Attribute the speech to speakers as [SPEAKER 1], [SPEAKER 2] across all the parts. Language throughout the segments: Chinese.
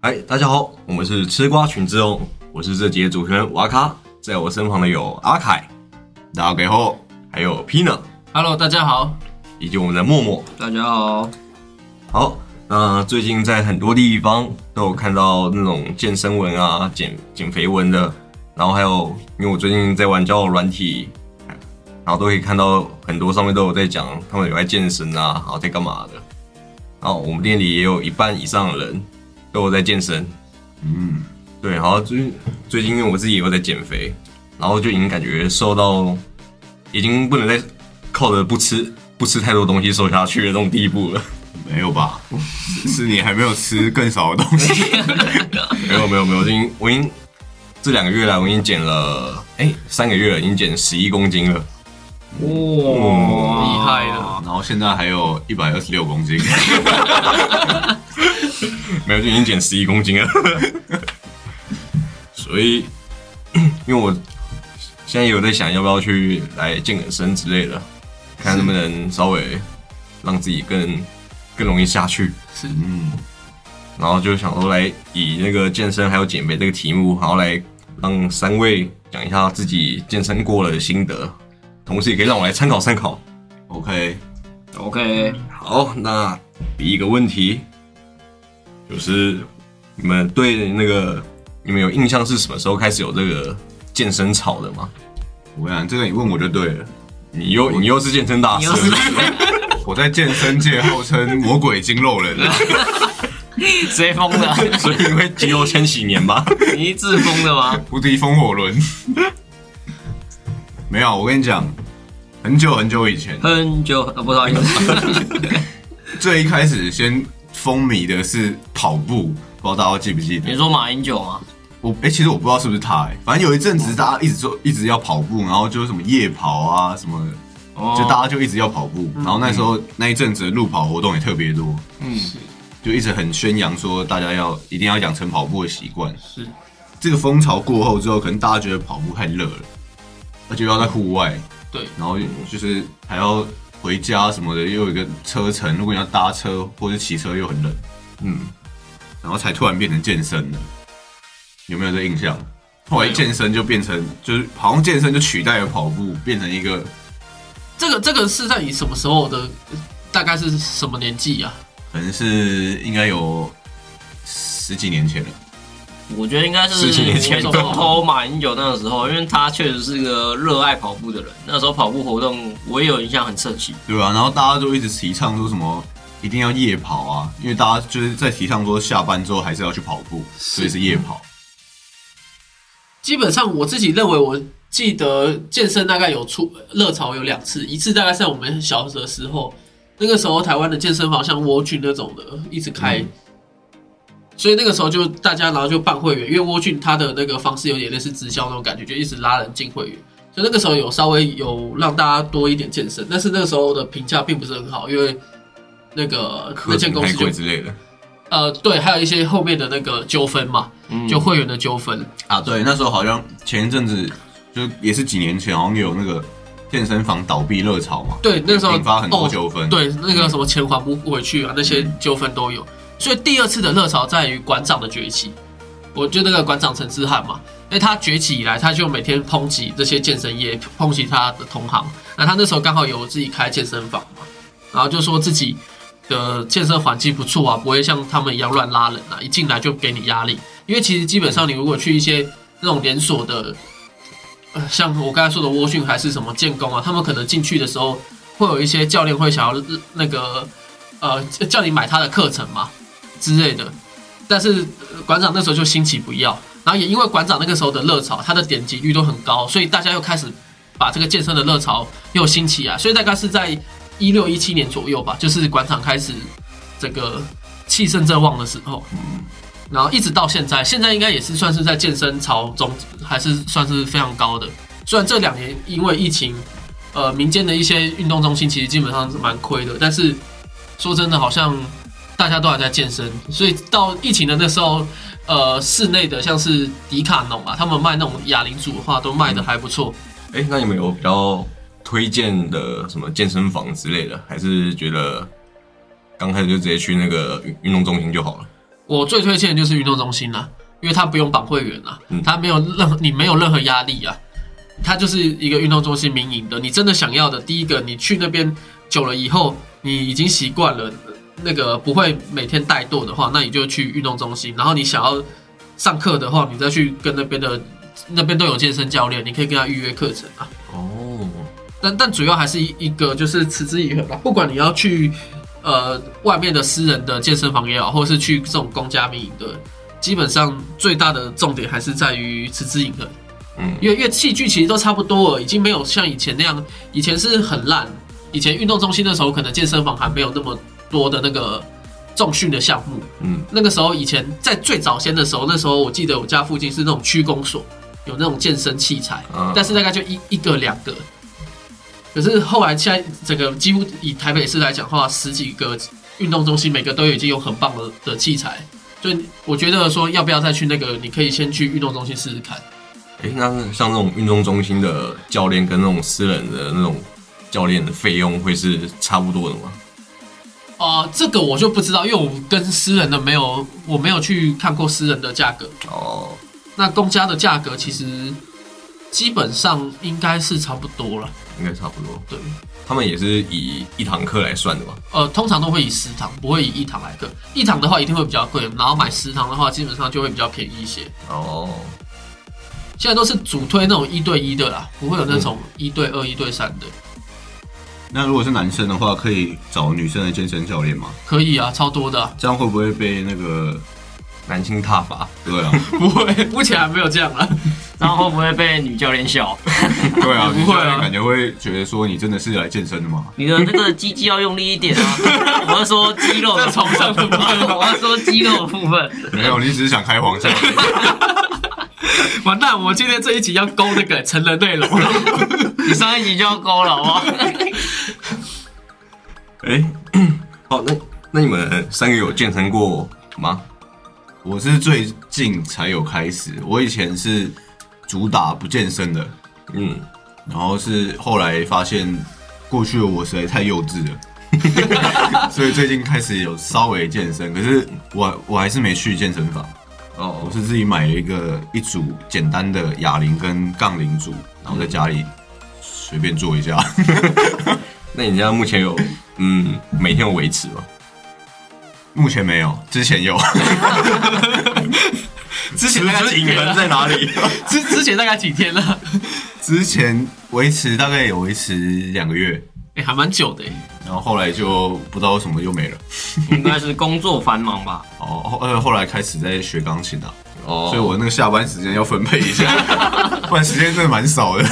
[SPEAKER 1] 嗨，大家好，我们是吃瓜群众哦，我是这集的主持人瓦卡，在我身旁的有阿凯，
[SPEAKER 2] 大家
[SPEAKER 1] 还有
[SPEAKER 3] Pina，Hello，大家好。
[SPEAKER 1] 以及我们的默默。
[SPEAKER 3] 大家好。
[SPEAKER 1] 好，那最近在很多地方都有看到那种健身文啊、减减肥文的，然后还有因为我最近在玩交友软体，然后都可以看到很多上面都有在讲他们有在健身啊，然后在干嘛的。然后我们店里也有一半以上的人都有在健身，
[SPEAKER 2] 嗯，
[SPEAKER 1] 对，然后最最近因为我自己也有在减肥，然后就已经感觉瘦到已经不能再靠着不吃不吃太多东西瘦下去的这种地步了。
[SPEAKER 2] 没有吧？是是你还没有吃更少的东西。
[SPEAKER 1] 没有没有没有，我已经我已经这两个月来我已经减了，哎、三个月了，已经减十一公斤了。
[SPEAKER 3] 哇，
[SPEAKER 1] 嗯
[SPEAKER 3] 厉害了！
[SPEAKER 2] 然后现在还有一百二十六公斤，
[SPEAKER 1] 没有，就已经减十一公斤了。所以，因为我现在也有在想，要不要去来健个身之类的，看能不能稍微让自己更更容易下去。
[SPEAKER 3] 是
[SPEAKER 2] 嗯，
[SPEAKER 1] 然后就想说来以那个健身还有减肥这个题目，然后来让三位讲一下自己健身过了的心得，同时也可以让我来参考参考。
[SPEAKER 3] OK，OK。
[SPEAKER 1] 好，那第一个问题就是你们对那个你们有印象是什么时候开始有这个健身潮的吗？
[SPEAKER 2] 我跟你讲，这个你问我就对了。
[SPEAKER 1] 你又你又是健身大师
[SPEAKER 2] 我在健身界号称魔鬼筋肉人，
[SPEAKER 3] 谁疯的？
[SPEAKER 1] 所以你会肌肉千禧年吗？
[SPEAKER 3] 你是自封的吗？
[SPEAKER 2] 无敌风火轮。没有，我跟你讲，很久很久以前，
[SPEAKER 3] 很久，呃，不好意思。
[SPEAKER 2] 最一开始先风靡的是跑步，不知道大家记不记得？
[SPEAKER 3] 你说马英九吗？
[SPEAKER 2] 我哎、其实我不知道是不是他、哎，反正有一阵子大家一直说一直要跑步，然后就是什么夜跑啊什么的，
[SPEAKER 3] 哦
[SPEAKER 2] 就大家就一直要跑步。然后那时候那一阵子的路跑活动也特别多，
[SPEAKER 3] 嗯
[SPEAKER 2] 就一直很宣扬说大家要一定要养成跑步的习惯。
[SPEAKER 3] 是
[SPEAKER 2] 这个风潮过后之后，可能大家觉得跑步太热了，而且要在户外，
[SPEAKER 3] 对
[SPEAKER 2] 然后就是还要回家什么的，又有一个车程，如果你要搭车或者骑车又很冷，
[SPEAKER 1] 嗯，
[SPEAKER 2] 然后才突然变成健身的，有没有这印象？后来健身就变成就是好像健身就取代了跑步，变成一个
[SPEAKER 4] 这个这个是在你什么时候的？大概是什么年纪啊？
[SPEAKER 2] 可能是应该有十几年前了。
[SPEAKER 3] 我觉得应该是
[SPEAKER 1] 十几年前
[SPEAKER 3] 从头马英九那个时候，因为他确实是个热爱跑步的人。那时候跑步活动我也有印象很盛行。
[SPEAKER 2] 对啊，然后大家都一直提倡说什么一定要夜跑啊，因为大家就是在提倡说下班之后还是要去跑步，所以是夜跑。
[SPEAKER 4] 基本上我自己认为，我记得健身大概有出热潮有两次，一次大概在我们小的时候，那个时候台湾的健身房像蜗居那种的一直开，所以那个时候就大家然后就办会员，因为蜗俊他的那个方式有点类似直销那种感觉，就一直拉人进会员。所以那个时候有稍微有让大家多一点健身，但是那个时候的评价并不是很好，因为那个那
[SPEAKER 1] 课程太
[SPEAKER 4] 间公司就
[SPEAKER 1] 之类的。
[SPEAKER 4] 呃对，还有一些后面的那个纠纷嘛，就会员的纠纷。
[SPEAKER 2] 啊，对，那时候好像前一阵子就也是几年前，好像有那个健身房倒闭热潮嘛，
[SPEAKER 4] 对，那时候
[SPEAKER 2] 引发很多纠纷。，
[SPEAKER 4] 对，那个什么钱还不回去啊，那些纠纷都有。所以第二次的热潮在于馆长的崛起。我就那个馆长陈之汉嘛，因为他崛起以来，他就每天抨击这些健身业，抨击他的同行。那他那时候刚好有自己开健身房嘛，然后就说自己的健身环境不错啊，不会像他们一样乱拉人啊，一进来就给你压力。因为其实基本上你如果去一些那种连锁的，像我刚才说的蜗讯还是什么建工啊，他们可能进去的时候会有一些教练会想要那个呃叫你买他的课程嘛之类的，但是、馆长那时候就兴起不要，然后也因为馆长那个时候的热潮，他的点击率都很高，所以大家又开始把这个健身的热潮又兴起啊，所以大概是在一六一七年左右吧，就是馆长开始这个气盛正旺的时候，然后一直到现在，现在应该也是算是在健身潮中，还是算是非常高的。虽然这两年因为疫情，呃，民间的一些运动中心其实基本上是蛮亏的，但是说真的，好像大家都还在健身，所以到疫情的那时候，呃，室内的像是迪卡侬啊，他们卖那种哑铃组的话，都卖的还不错。
[SPEAKER 1] 哎、那你们有比较推荐的什么健身房之类的，还是觉得刚开始就直接去那个运运动中心就好了？
[SPEAKER 4] 我最推荐的就是运动中心啦，因为它不用绑会员啦
[SPEAKER 1] 嗯，
[SPEAKER 4] 它没有任何你没有任何压力啊，它就是一个运动中心民营的。你真的想要的，第一个你去那边久了以后，你已经习惯了那个不会每天怠惰的话，那你就去运动中心。然后你想要上课的话，你再去跟那边的那边都有健身教练，你可以跟他预约课程啊。
[SPEAKER 1] 哦，
[SPEAKER 4] 但但主要还是一一个就是持之以恒吧，不管你要去呃外面的私人的健身房也好，或者是去这种公家民营的，基本上最大的重点还是在于持之以恒。
[SPEAKER 1] 嗯
[SPEAKER 4] 因为因为器具其实都差不多了，已经没有像以前那样，以前是很烂。以前运动中心的时候，可能健身房还没有那么多的那个重训的项目。
[SPEAKER 1] 嗯，
[SPEAKER 4] 那个时候以前在最早先的时候，那时候我记得我家附近是那种区公所，有那种健身器材，
[SPEAKER 1] 嗯
[SPEAKER 4] 但是大概就一一个两个。可是后来现在整个几乎以台北市来讲的话，十几个运动中心，每个都已经有很棒的的器材，所以我觉得说要不要再去那个，你可以先去运动中心试试看。
[SPEAKER 1] 哎，那像那种运动中心的教练跟那种私人的那种教练的费用会是差不多的吗？
[SPEAKER 4] 哦、这个我就不知道，因为我跟私人的没有，我没有去看过私人的价格。
[SPEAKER 1] 哦，
[SPEAKER 4] 那公家的价格其实基本上应该是差不多了。
[SPEAKER 1] 应该差不多。
[SPEAKER 4] 对，
[SPEAKER 1] 他们也是以一堂课来算的吧？
[SPEAKER 4] 呃，通常都会以十堂，不会以一堂来课。一堂的话一定会比较贵，然后买十堂的话，基本上就会比较便宜一些。
[SPEAKER 1] 哦，
[SPEAKER 4] 现在都是主推那种一对一的啦，不会有那种一对二、一对三的。
[SPEAKER 2] 那如果是男生的话，可以找女生的健身教练吗？
[SPEAKER 4] 可以啊，超多的啊、
[SPEAKER 2] 这样会不会被那个？
[SPEAKER 1] 男性踏伐，
[SPEAKER 2] 对啊，
[SPEAKER 4] 不会，目前还没有这样啊。
[SPEAKER 3] 然后会不会被女教练笑？
[SPEAKER 2] 对啊，
[SPEAKER 4] 不会啊
[SPEAKER 2] 感觉会觉得说你真的是来健身的吗？
[SPEAKER 3] 你的那个鸡鸡要用力一点啊！我要说肌肉的
[SPEAKER 4] 在床上的部分
[SPEAKER 3] 我要说肌肉的部分。
[SPEAKER 2] 没有，你只是想开黄腔。
[SPEAKER 4] 完蛋，我今天这一集要勾那个成人内容了。
[SPEAKER 3] 你上一集就要勾了，好不好？
[SPEAKER 1] 哎，好，那那你们三个有健身过吗？
[SPEAKER 2] 我是最近才有开始，我以前是主打不健身的，
[SPEAKER 1] 嗯，
[SPEAKER 2] 然后是后来发现过去的我实在太幼稚了，所以最近开始有稍微健身，可是我我还是没去健身房，哦。我
[SPEAKER 1] 哦，
[SPEAKER 2] 是自己买了一个一组简单的哑铃跟杠铃组，然后在家里随便做一下。
[SPEAKER 1] 那你家目前有嗯每天有维持吗？
[SPEAKER 2] 目前没有，之前有，
[SPEAKER 4] 之前大概几
[SPEAKER 1] 隐
[SPEAKER 4] 天了？
[SPEAKER 1] 在哪里？
[SPEAKER 4] 之之前大概几天了？
[SPEAKER 2] 之前维持大概有维持两个月，
[SPEAKER 4] 哎、还蛮久的哎。
[SPEAKER 2] 然后后来就不知道为什么又没了。
[SPEAKER 3] 应该是工作繁忙吧？
[SPEAKER 2] 哦，后呃后来开始在学钢琴啊，
[SPEAKER 1] 哦
[SPEAKER 2] 所以我那个下班时间要分配一下，不然时间真的蛮少的。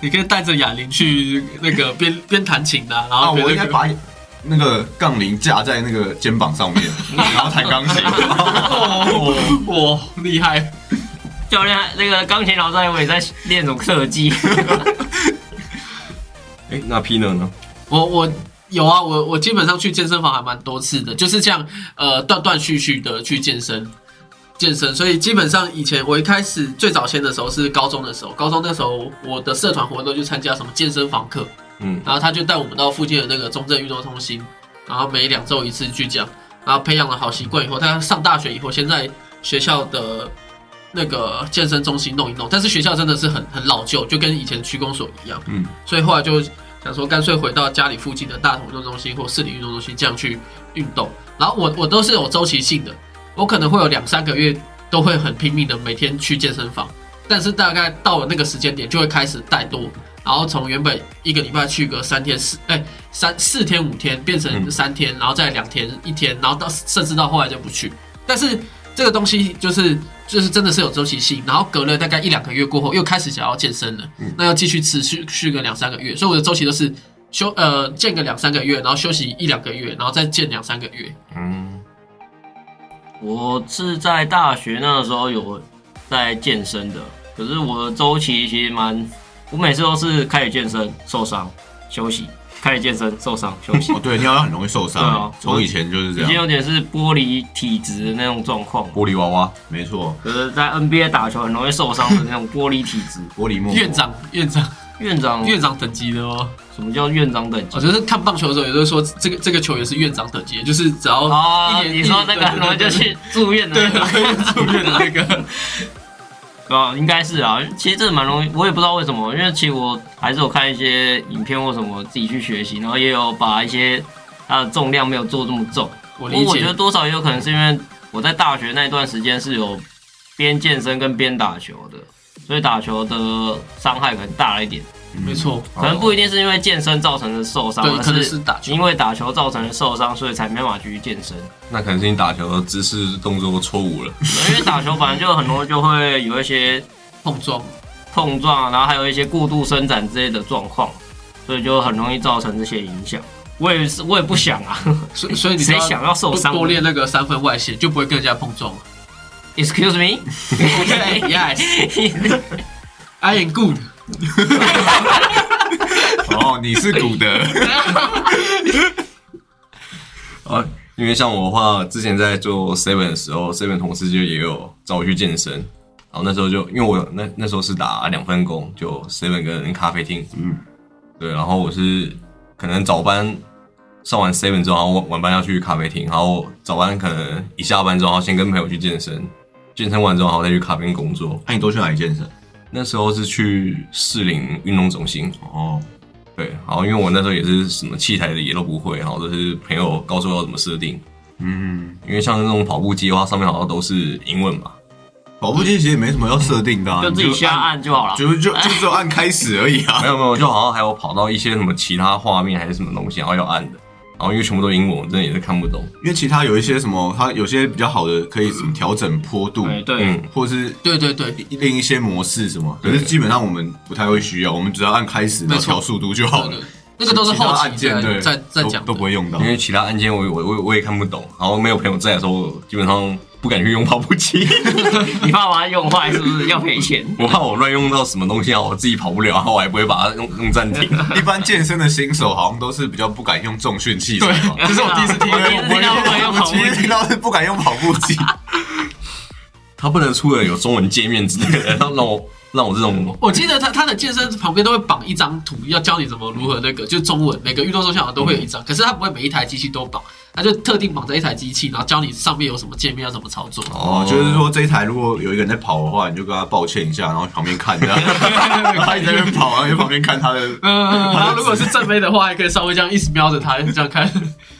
[SPEAKER 4] 你可以带着哑铃去那个边边弹琴的、然
[SPEAKER 2] 啊，
[SPEAKER 4] 后
[SPEAKER 2] 我应该把那个杠铃架在那个肩膀上面，然后弹钢琴。
[SPEAKER 4] 哦，哇，厉害！
[SPEAKER 3] 教练那个钢琴老师还以为在练什么特技。
[SPEAKER 1] 哎，那 P 呢呢？
[SPEAKER 4] 我我有啊，我我基本上去健身房还蛮多次的，就是这样呃断断续续的去健身。健身，所以基本上以前我一开始最早先的时候是高中的时候，高中那时候我的社团活动就参加什么健身房课，
[SPEAKER 1] 嗯，
[SPEAKER 4] 然后他就带我们到附近的那个中正运动中心，然后每两周一次去讲，然后培养了好习惯以后，他上大学以后，先在学校的那个健身中心弄一弄，但是学校真的是很很老旧，就跟以前区公所一样，
[SPEAKER 1] 嗯，
[SPEAKER 4] 所以后来就想说，干脆回到家里附近的大同运动中心或市里运动中心这样去运动，然后我我都是有周期性的，我可能会有两三个月都会很拼命的每天去健身房，但是大概到了那个时间点就会开始怠惰，然后从原本一个礼拜去个三天四哎三四天五天变成
[SPEAKER 1] 嗯
[SPEAKER 4] 三天，然后再两天一天，然后到甚至到后来就不去。但是这个东西就是就是真的是有周期性，然后隔了大概一两个月过后又开始想要健身了，那要继续持续续个两三个月，所以我的周期都是休呃健个两三个月，然后休息一两个月，然后再健两三个月。
[SPEAKER 1] 嗯，
[SPEAKER 3] 我是在大学那个时候有在健身的，可是我的周期其实蛮，我每次都是开始健身受伤休息，开始健身受伤休息
[SPEAKER 2] 哦，，对，你好像很容易受
[SPEAKER 3] 对啊
[SPEAKER 2] 伤，从以前就是这
[SPEAKER 3] 已经
[SPEAKER 2] 样，
[SPEAKER 3] 有点是玻璃体质的那种状况。
[SPEAKER 1] 玻璃娃娃，
[SPEAKER 2] 没错，
[SPEAKER 3] 可是，在 NBA 打球很容易受伤的那种玻璃体质。
[SPEAKER 2] 玻璃沫。
[SPEAKER 4] 院长院长，
[SPEAKER 3] 院长
[SPEAKER 4] 院长等级的吗？
[SPEAKER 3] 什么叫院长等级
[SPEAKER 4] 我？就是看棒球的时候，也就是说这个这个球员是院长等级，就是只要
[SPEAKER 3] 哦，
[SPEAKER 4] 一年
[SPEAKER 3] 你说那个很容易就去住院的
[SPEAKER 4] 对，住院的那个，
[SPEAKER 3] 啊，应该是啊。其实这蛮容易，我也不知道为什么，因为其实我还是有看一些影片或什么自己去学习，然后也有把一些它的重量没有做这么重。
[SPEAKER 4] 我理解
[SPEAKER 3] 我觉得。多少也有可能是因为我在大学那段时间是有边健身跟边打球的，所以打球的伤害可能大了一点。
[SPEAKER 4] 没错，
[SPEAKER 3] 可能不一定是因为健身造成的受伤，
[SPEAKER 4] 可能是打球。
[SPEAKER 3] 因为打球造成的受伤，所以才没办法继续健身。
[SPEAKER 1] 那可能是你打球的姿势动作错误了。
[SPEAKER 3] 因为打球本来就很多就会有一些
[SPEAKER 4] 碰撞，
[SPEAKER 3] 碰撞，然后还有一些过度伸展之类的状况，所以就很容易造成这些影响。我也是，我也不想啊。
[SPEAKER 4] 所以所以你
[SPEAKER 3] 谁想要受伤
[SPEAKER 4] 多多练那个三分外线，就不会跟人家碰撞了。
[SPEAKER 3] Excuse
[SPEAKER 4] me，Yes, I am good。
[SPEAKER 2] 哦，你是古德，
[SPEAKER 1] 啊，因为像我的话，之前在做 Seven 的时候，Seven 同事就也有找我去健身，然后那时候就因为我那那时候是打两份工，就 Seven 跟咖啡厅，
[SPEAKER 2] 嗯，
[SPEAKER 1] 对，然后我是可能早班上完 Seven 之后，然后晚晚班要去咖啡厅，然后早班可能一下班之后，然后先跟朋友去健身，健身完之后，然后再去咖啡厅工作。
[SPEAKER 2] 那你都去哪里健身？
[SPEAKER 1] 那时候是去士林运动中心，
[SPEAKER 2] 哦，
[SPEAKER 1] 对，然后因为我那时候也是什么器材的也都不会，然后都是朋友告诉我要怎么设定。
[SPEAKER 2] 嗯，
[SPEAKER 1] 因为像那种跑步机的话，上面好像都是英文嘛。
[SPEAKER 2] 跑步机其实也没什么要设定的、啊，
[SPEAKER 3] 就自己瞎按就好了。
[SPEAKER 2] 就就就只有按开始而已啊
[SPEAKER 1] 没。有没有，就好像还有跑到一些什么其他画面还是什么东西，然后要按的。然后因为全部都英文，我真的也是看不懂。
[SPEAKER 2] 因为其他有一些什么，它有些比较好的可以什么调整坡度，
[SPEAKER 3] 对对，
[SPEAKER 1] 嗯，
[SPEAKER 2] 或是
[SPEAKER 4] 对对对，
[SPEAKER 2] 另一些模式什么，可是基本上我们不太会需要，我们只要按开始，调速度就好了。
[SPEAKER 4] 那个都是
[SPEAKER 2] 其他
[SPEAKER 4] 后
[SPEAKER 2] 按键
[SPEAKER 4] 在在讲
[SPEAKER 2] 都不会用到。
[SPEAKER 1] 因。为其他按键我我我我也看不懂，然后没有朋友在的时候，基本上不敢去用跑步机，
[SPEAKER 3] 你怕把它用坏是不是要赔钱？
[SPEAKER 1] 我怕我乱用到什么东西啊，我自己跑不了，然后我还不会把它用用暂停。
[SPEAKER 2] 一般健身的新手好像都是比较不敢用重训器材嘛。
[SPEAKER 4] 这是我第一次听
[SPEAKER 3] 我第一次听到不敢用跑步机。
[SPEAKER 2] 到是不敢用跑步机。
[SPEAKER 1] 他不能出了有中文界面之类的，让让我让我这种
[SPEAKER 4] 我记得他他的健身旁边都会绑一张图，要教你怎么如何那个，就中文每个运动中心好像都会有一张，可是他不会每一台机器都绑，他就特定绑在一台机器，然后教你上面有什么界面要怎么操作。
[SPEAKER 2] 哦，就是说这一台如果有一个人在跑的话，你就跟他抱歉一下，然后旁边看这样，他一直在那边跑，然后在旁边看他的。
[SPEAKER 4] 嗯，然后如果是正妹的话，还可以稍微这样一直瞄着他，这样看。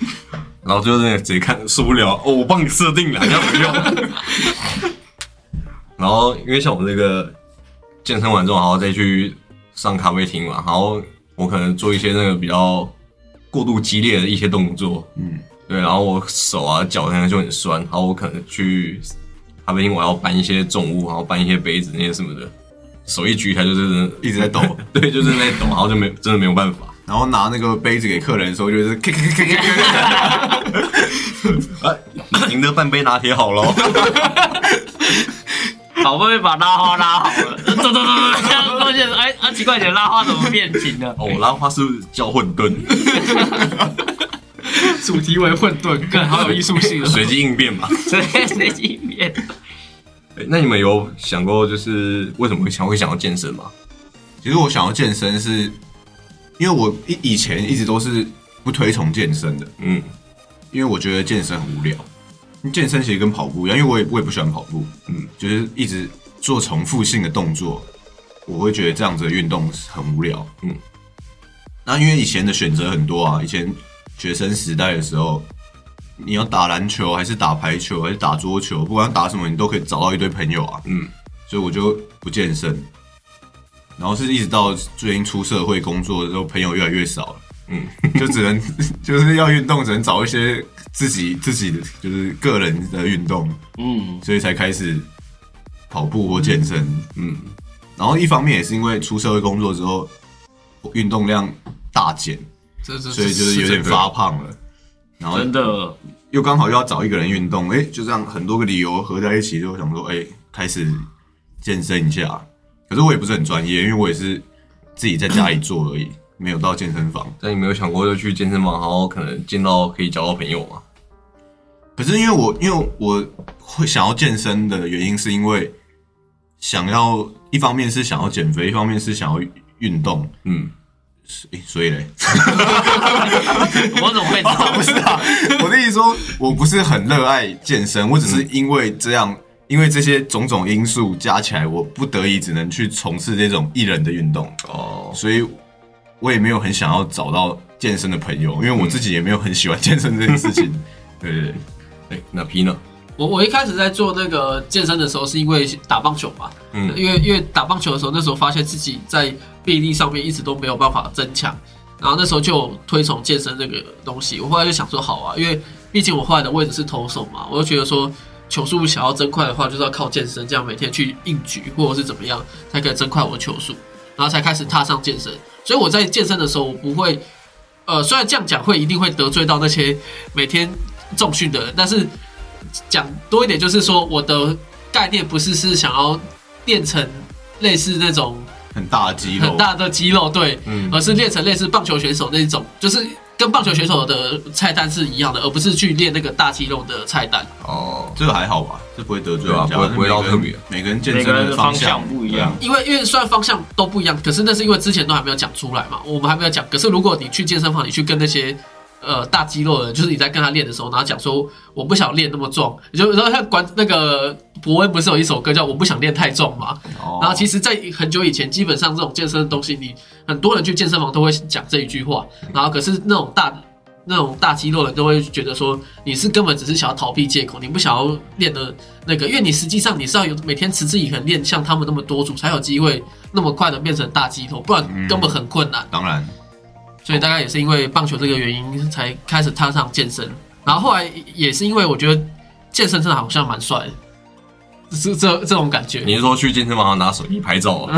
[SPEAKER 1] 然后就是那个直接看受不了哦，我帮你设定了，你要不要？然后因为像我这个健身完之后，然后再去上咖啡厅嘛，然后我可能做一些那个比较过度激烈的一些动作，
[SPEAKER 2] 嗯，
[SPEAKER 1] 对，然后我手啊脚可能就很酸，然后我可能去咖啡厅我要搬一些重物，然后搬一些杯子那些什么的，手一举起来就是
[SPEAKER 2] 一直在抖，
[SPEAKER 1] 对，就是在抖，然后就没真的没有办法。
[SPEAKER 2] 然后拿那个杯子给客人的时候，就是咔咔咔咔咔。
[SPEAKER 1] 啊，赢得半杯拿铁好喽。
[SPEAKER 3] 好不容易把拉花拉好了，走走走走，这样发现哎啊奇怪，你的拉花怎么变形了？
[SPEAKER 1] 哦，我拉花是不是叫混沌？
[SPEAKER 4] 主题为混沌，更好有艺术性了。
[SPEAKER 1] 随机应变嘛。
[SPEAKER 3] 随 随机变。
[SPEAKER 1] 欸那你们有想过，就是为什么会想会想要健身吗？
[SPEAKER 2] 其实我想要健身是，因为我以以前一直都是不推崇健身的，
[SPEAKER 1] 嗯，
[SPEAKER 2] 因为我觉得健身很无聊。健身其实跟跑步一样，因为我也我也不喜欢跑步，嗯，就是一直做重复性的动作，我会觉得这样子的运动很无聊，嗯。那因为以前的选择很多啊，以前学生时代的时候，你要打篮球还是打排球还是打桌球，不管打什么，你都可以找到一堆朋友啊，
[SPEAKER 1] 嗯，
[SPEAKER 2] 所以我就不健身。然后是一直到最近出社会工作之后，朋友越来越少了，
[SPEAKER 1] 嗯，
[SPEAKER 2] 就只能 就是要运动，只能找一些自己自己的就是个人的运动，
[SPEAKER 3] 嗯，
[SPEAKER 2] 所以才开始跑步或健身。
[SPEAKER 1] 嗯，
[SPEAKER 2] 然后一方面也是因为出社会工作之后，运动量大减，
[SPEAKER 4] 这这
[SPEAKER 2] 所以就是有点发胖了。然后
[SPEAKER 3] 真的，
[SPEAKER 2] 又刚好又要找一个人运动，哎，就这样很多个理由合在一起，就想说，哎，开始健身一下。可是我也不是很专业，因为我也是自己在家里做而已，没有到健身房。
[SPEAKER 1] 但你没有想过就去健身房，然后可能见到可以交到朋友吗？
[SPEAKER 2] 可是因为我因为我会想要健身的原因，是因为想要一方面是想要减肥，一方面是想要运动，
[SPEAKER 1] 嗯，
[SPEAKER 2] 诶所以嘞，
[SPEAKER 3] 我怎么会知道？
[SPEAKER 2] 不是啊，我的意思说，我不是很热爱健身，我只是因为这样，因为这些种种因素加起来，我不得已只能去从事这种艺人的运动，
[SPEAKER 1] 哦，
[SPEAKER 2] 所以我也没有很想要找到健身的朋友，因为我自己也没有很喜欢健身这件事情。对 对对，
[SPEAKER 1] 哎，那 P 呢？
[SPEAKER 4] 我我一开始在做那个健身的时候，是因为打棒球嘛，
[SPEAKER 1] 嗯
[SPEAKER 4] 因为因为打棒球的时候，那时候发现自己在臂力上面一直都没有办法增强，然后那时候就推崇健身这个东西。我后来就想说，好啊，因为毕竟我后来的位置是投手嘛，我就觉得说球速想要增快的话，就是要靠健身，这样每天去硬举或者是怎么样，才可以增快我的球速，然后才开始踏上健身。所以我在健身的时候，我不会，呃，虽然这样讲会一定会得罪到那些每天重训的人，但是讲多一点，就是说我的概念不是是想要练成类似那种
[SPEAKER 2] 很大的肌肉，
[SPEAKER 4] 很大的肌肉，对，
[SPEAKER 1] 嗯
[SPEAKER 4] 而是练成类似棒球选手那种，就是跟棒球选手的菜单是一样的，而不是去练那个大肌肉的菜单。
[SPEAKER 1] 哦，
[SPEAKER 2] 这个还好吧？这不会得罪
[SPEAKER 1] 啊不会不会到特别
[SPEAKER 2] 每个人健
[SPEAKER 3] 每
[SPEAKER 2] 身
[SPEAKER 3] 的方
[SPEAKER 2] 向
[SPEAKER 3] 向不一样。
[SPEAKER 4] 因为因为虽然方向都不一样，可是那是因为之前都还没有讲出来嘛，我们还没有讲。可是如果你去健身房，你去跟那些呃大肌肉的人，就是你在跟他练的时候，然后讲说我不想练那么壮，你就然后像管那个伯恩不是有一首歌叫我不想练太壮嘛？
[SPEAKER 2] 哦。
[SPEAKER 4] 然后其实，在很久以前，基本上这种健身的东西，你很多人去健身房都会讲这一句话，然后可是那种大那种大肌肉的人都会觉得说，你是根本只是想要逃避借口，你不想要练的那个，因为你实际上你是要有每天持之以恒练像他们那么多组，才有机会那么快的变成大肌肉，不然根本很困难。
[SPEAKER 2] 当然，
[SPEAKER 4] 所以大概也是因为棒球这个原因，才开始踏上健身。然后后来也是因为我觉得健身真的好像蛮帅的，是这这种感觉。
[SPEAKER 1] 你是说去健身房拿手机拍照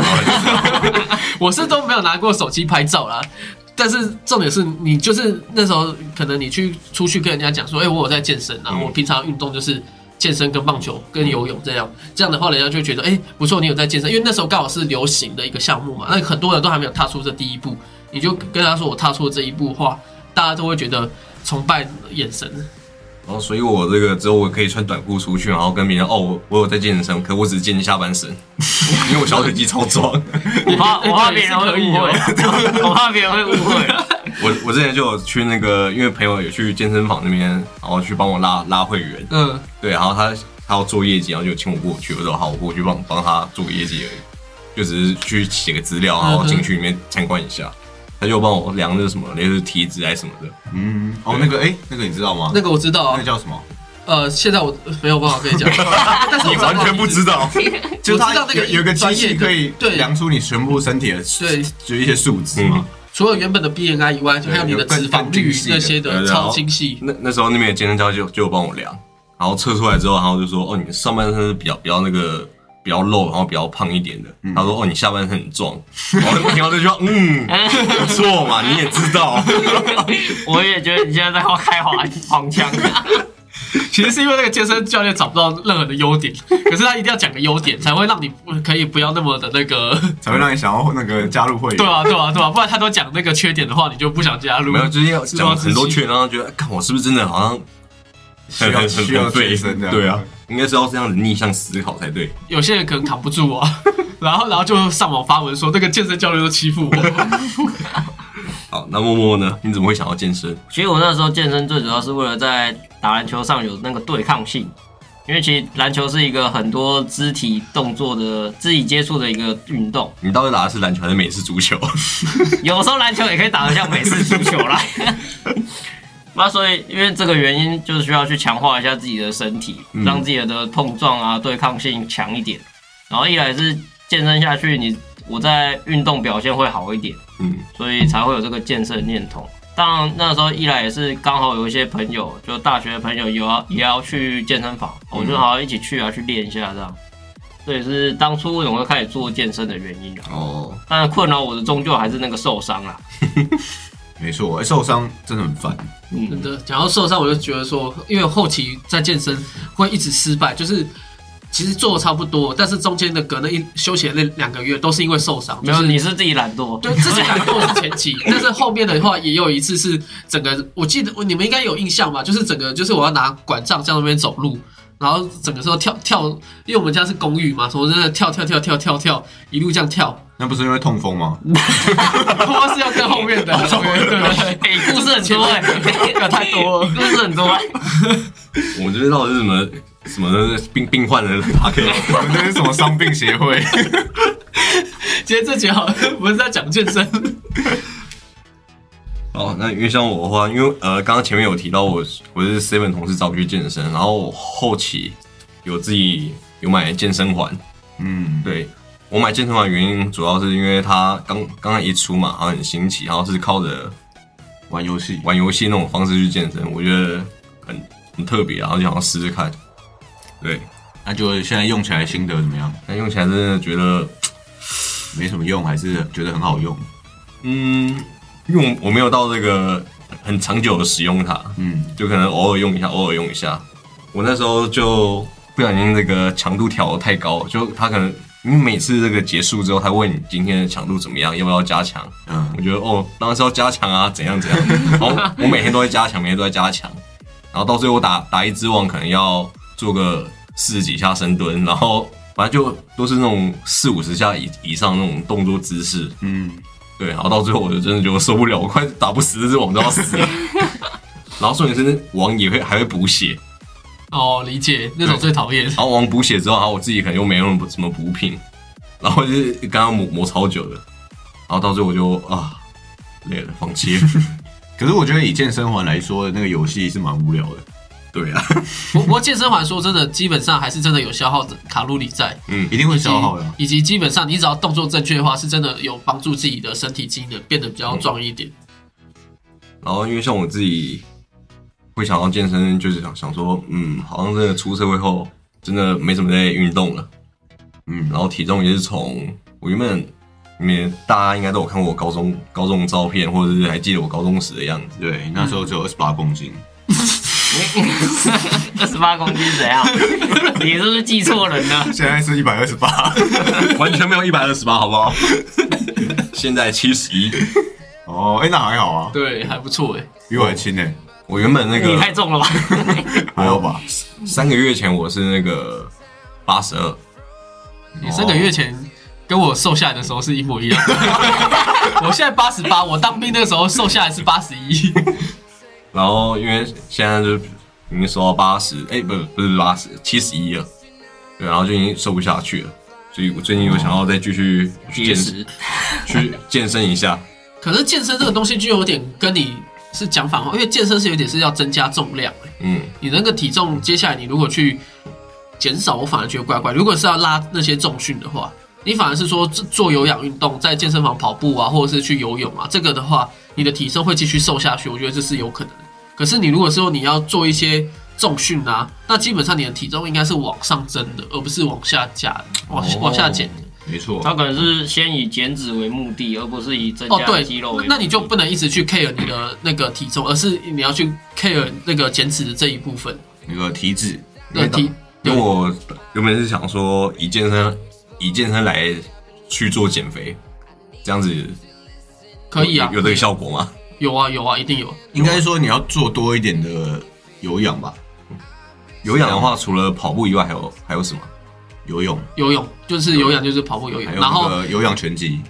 [SPEAKER 4] 我是都没有拿过手机拍照啦。但是重点是你就是那时候可能你去出去跟人家讲说，哎、我有在健身啊，
[SPEAKER 1] 嗯
[SPEAKER 4] 我平常运动就是健身跟棒球跟游泳这样，这样的话人家就会觉得，哎、不错，你有在健身，因为那时候刚好是流行的一个项目嘛，那很多人都还没有踏出这第一步，你就跟他说我踏出了这一步的话，大家都会觉得崇拜眼神。
[SPEAKER 1] 然后所以我这个之后我可以穿短裤出去，然后跟别人哦，我我有在健身，可我只是健下半身，因为我小腿肌超壮。
[SPEAKER 3] 我怕我怕别人会误会
[SPEAKER 4] 哦，
[SPEAKER 3] 我怕别人会误会。
[SPEAKER 1] 我我之前就有去那个，因为朋友有去健身房那边，然后去帮我拉拉会员，
[SPEAKER 4] 嗯，
[SPEAKER 1] 对，然后他他要做业绩，然后就请我过去，我说好，我过去帮帮他做个业绩而已，就只是去写个资料，然后进去里面参观一下，他就帮我量那个什么类似体脂还是什么的，
[SPEAKER 2] 嗯，哦，那个，哎，那个你知道吗？
[SPEAKER 4] 那个我知道啊。
[SPEAKER 2] 那个，叫什么？
[SPEAKER 4] 呃，现在我没有办法跟你讲，但是我
[SPEAKER 1] 你完全不知道，
[SPEAKER 2] 就是它
[SPEAKER 4] 我知道那个
[SPEAKER 2] 有有个机
[SPEAKER 4] 专业的
[SPEAKER 2] 器可以
[SPEAKER 4] 对。
[SPEAKER 2] 量出你全部身体的
[SPEAKER 4] 对。
[SPEAKER 2] 就一些数值嘛。
[SPEAKER 4] 除了原本的 BMI 以外，就还有你的脂肪率那些的超精细。
[SPEAKER 1] 那那时候那边的健身教练就就有帮我量，然后测出来之后，然后就说哦，你上半身是比较比较那个比较肉，然后比较胖一点的。他说哦，你下半身很壮。然后我听到这句话，嗯，不错嘛，你也知道。
[SPEAKER 3] 我也觉得你现在在开黄黄腔，
[SPEAKER 4] 其实是因为那个健身教练找不到任何的优点，可是他一定要讲个优点，才会让你可以不要那么的那个。
[SPEAKER 2] 才会让你想要那个加入会员。
[SPEAKER 4] 对啊，对啊，对啊，不然他都讲那个缺点的话，你就不想加入。
[SPEAKER 1] 没有，就是要
[SPEAKER 4] 自暴自弃
[SPEAKER 1] 讲很多缺点，然后觉得，看我是不是真的好像
[SPEAKER 2] 需要
[SPEAKER 1] 很很
[SPEAKER 2] 需要健身这样
[SPEAKER 1] 对啊，应该是要这样子逆向思考才对。
[SPEAKER 4] 有些人可能扛不住啊，然后然后就上网发文说那个健身教练都欺负我。
[SPEAKER 1] 好，那默默呢？你怎么会想要健身？
[SPEAKER 3] 其实我那时候健身最主要是为了在打篮球上有那个对抗性，因为其实篮球是一个很多肢体动作的肢体接触的一个运动，
[SPEAKER 1] 你到底打的是篮球还是美式足球？
[SPEAKER 3] 有时候篮球也可以打得像美式足球啦。那所以因为这个原因，就是需要去强化一下自己的身体，让自己的碰撞啊、对抗性强一点。然后一来是健身下去，你我在运动表现会好一点，
[SPEAKER 1] 嗯，
[SPEAKER 3] 所以才会有这个健身念头。当然那时候一来也是刚好有一些朋友，就大学的朋友有要也要去健身房，我就好好一起去啊，去练一下这样。这也是当初为什么会开始做健身的原因啊。
[SPEAKER 1] 哦，
[SPEAKER 3] 但困扰我的终究还是那个受伤啦。
[SPEAKER 2] 没错，哎受伤真的很烦。
[SPEAKER 3] 嗯
[SPEAKER 4] 真，的，讲到受伤，我就觉得说，因为后期在健身会一直失败，就是其实做的差不多，但是中间的隔那一休息的那两个月都是因为受伤，
[SPEAKER 3] 没有，
[SPEAKER 4] 就是
[SPEAKER 3] 你是自己懒惰。
[SPEAKER 4] 对，自己懒惰是前期，但是后面的话也有一次是整个，我记得你们应该有印象吧？就是整个就是我要拿拐杖在那边走路，然后整个时候跳跳，因为我们家是公寓嘛，从那跳跳跳跳跳跳，一路这样跳，
[SPEAKER 2] 那不是因为痛风吗？
[SPEAKER 4] 坡是要跟后面的，对对对，
[SPEAKER 3] 哎，故事很多哎，
[SPEAKER 4] 太多了，
[SPEAKER 3] 故事很多哎。
[SPEAKER 1] 我们这边到底是什么什么病病患的 p a
[SPEAKER 2] 我们这是什么伤病协会？
[SPEAKER 4] 今天这节好像不是在讲健身。
[SPEAKER 1] 哦，那因为像我的话，因为呃，刚刚前面有提到我我是 Seven 同事找我去健身，然后我后期有自己有买健身环。
[SPEAKER 2] 嗯，
[SPEAKER 1] 对我买健身环的原因，主要是因为它刚刚刚一出嘛，然后很新奇，然后是靠着
[SPEAKER 2] 玩游戏，
[SPEAKER 1] 玩游戏那种方式去健身，我觉得很很特别，然后就想要试试看。对，
[SPEAKER 2] 那就现在用起来心得怎么样？
[SPEAKER 1] 那用起来真的觉得
[SPEAKER 2] 没什么用，还是觉得很好用？
[SPEAKER 1] 嗯，因为我我没有到这个很长久的使用它，
[SPEAKER 2] 嗯，
[SPEAKER 1] 就可能偶尔用一下，偶尔用一下。我那时候就不小心这个强度调的太高，就他可能你每次这个结束之后，他问你今天的强度怎么样，要不要加强？
[SPEAKER 2] 嗯
[SPEAKER 1] 我觉得哦，当然是要加强啊，怎样怎样。然后我每天都在加强，每天都在加强，然后到最后打打一只网可能要做个四十几下深蹲，然后反正就都是那种四五十下以以上那种动作姿势。
[SPEAKER 2] 嗯，
[SPEAKER 1] 对，然后到最后我就真的觉得受不了，我快打不死这只网都要死了。然后重点是网也会还会补血，
[SPEAKER 4] 哦，理解，那种最讨厌。
[SPEAKER 1] 然后网补血之后，然后我自己可能又没用什么补品，然后就是刚刚磨磨超久的，然后到最后我就啊累了，放弃了。
[SPEAKER 2] 可是我觉得以健身环来说，那个游戏是蛮无聊的。
[SPEAKER 1] 对啊，
[SPEAKER 4] 不不过健身环说真的，基本上还是真的有消耗的卡路里在，
[SPEAKER 1] 嗯
[SPEAKER 2] 一定会消耗的。
[SPEAKER 4] 以及基本上你只要动作正确的话，是真的有帮助自己的身体机能变得比较壮一点。
[SPEAKER 1] 然后因为像我自己会想要健身，就是想想说，嗯，好像真的出社会后真的没什么在运动了，
[SPEAKER 2] 嗯，
[SPEAKER 1] 然后体重也是从我原本，你们大家应该都有看过我高中高中照片，或者是还记得我高中时的样子。
[SPEAKER 2] 对，那时候只有二十八公斤。
[SPEAKER 3] 二十八公斤是怎样？你是不是记错人了？
[SPEAKER 2] 现在是一百二十八。
[SPEAKER 1] 完全没有一百二十八，好不好？现在七十一。
[SPEAKER 2] 哦，哎，那还好啊，
[SPEAKER 4] 对，还不错哎。
[SPEAKER 2] 比我还轻呢。
[SPEAKER 1] 我原本那个
[SPEAKER 3] 你太重了吧？
[SPEAKER 2] 还好吧？
[SPEAKER 1] 三个月前我是那个八十二，
[SPEAKER 4] 你三个月前跟我瘦下来的时候是一模一样。我现在八十八，我当兵那时候瘦下来是八十一。
[SPEAKER 1] 然后因为现在就已经瘦到八十，哎，不不是八十，七十一了。对，然后就已经瘦不下去了，所以我最近有想要再继续去健
[SPEAKER 3] 身，
[SPEAKER 1] 去健身一下。
[SPEAKER 4] 可是健身这个东西就有点跟你是讲反话，因为健身是有点是要增加重量、欸，
[SPEAKER 1] 嗯，
[SPEAKER 4] 你那个体重接下来你如果去减少，我反而觉得怪怪。如果是要拉那些重训的话，你反而是说做做有氧运动，在健身房跑步啊，或者是去游泳啊，这个的话，你的体重会继续瘦下去，我觉得这是有可能的。可是你如果说你要做一些重训啊，那基本上你的体重应该是往上增的，而不是往下降、往、
[SPEAKER 1] 哦
[SPEAKER 4] 往下减的。
[SPEAKER 2] 没错。
[SPEAKER 3] 他可能是先以减脂为目的，而不是以增
[SPEAKER 4] 哦，
[SPEAKER 3] 加
[SPEAKER 4] 对
[SPEAKER 3] 肌肉为目的。
[SPEAKER 4] 那你就不能一直去 care 你的那个体重，而是你要去 care 那个减脂的这一部分。
[SPEAKER 2] 那个体脂，
[SPEAKER 4] 对体，
[SPEAKER 1] 因为我原本是想说以健身以健身来去做减肥，这样子
[SPEAKER 4] 可以啊，
[SPEAKER 1] 有有这个效果吗？
[SPEAKER 4] 有啊有啊，一定有。
[SPEAKER 2] 应该说你要做多一点的有氧吧？
[SPEAKER 1] 有氧的话，除了跑步以外，还有还有什么？
[SPEAKER 2] 游泳，
[SPEAKER 4] 游泳就是有氧，就是跑步游泳，
[SPEAKER 2] 还有
[SPEAKER 4] 然后
[SPEAKER 2] 有氧拳击，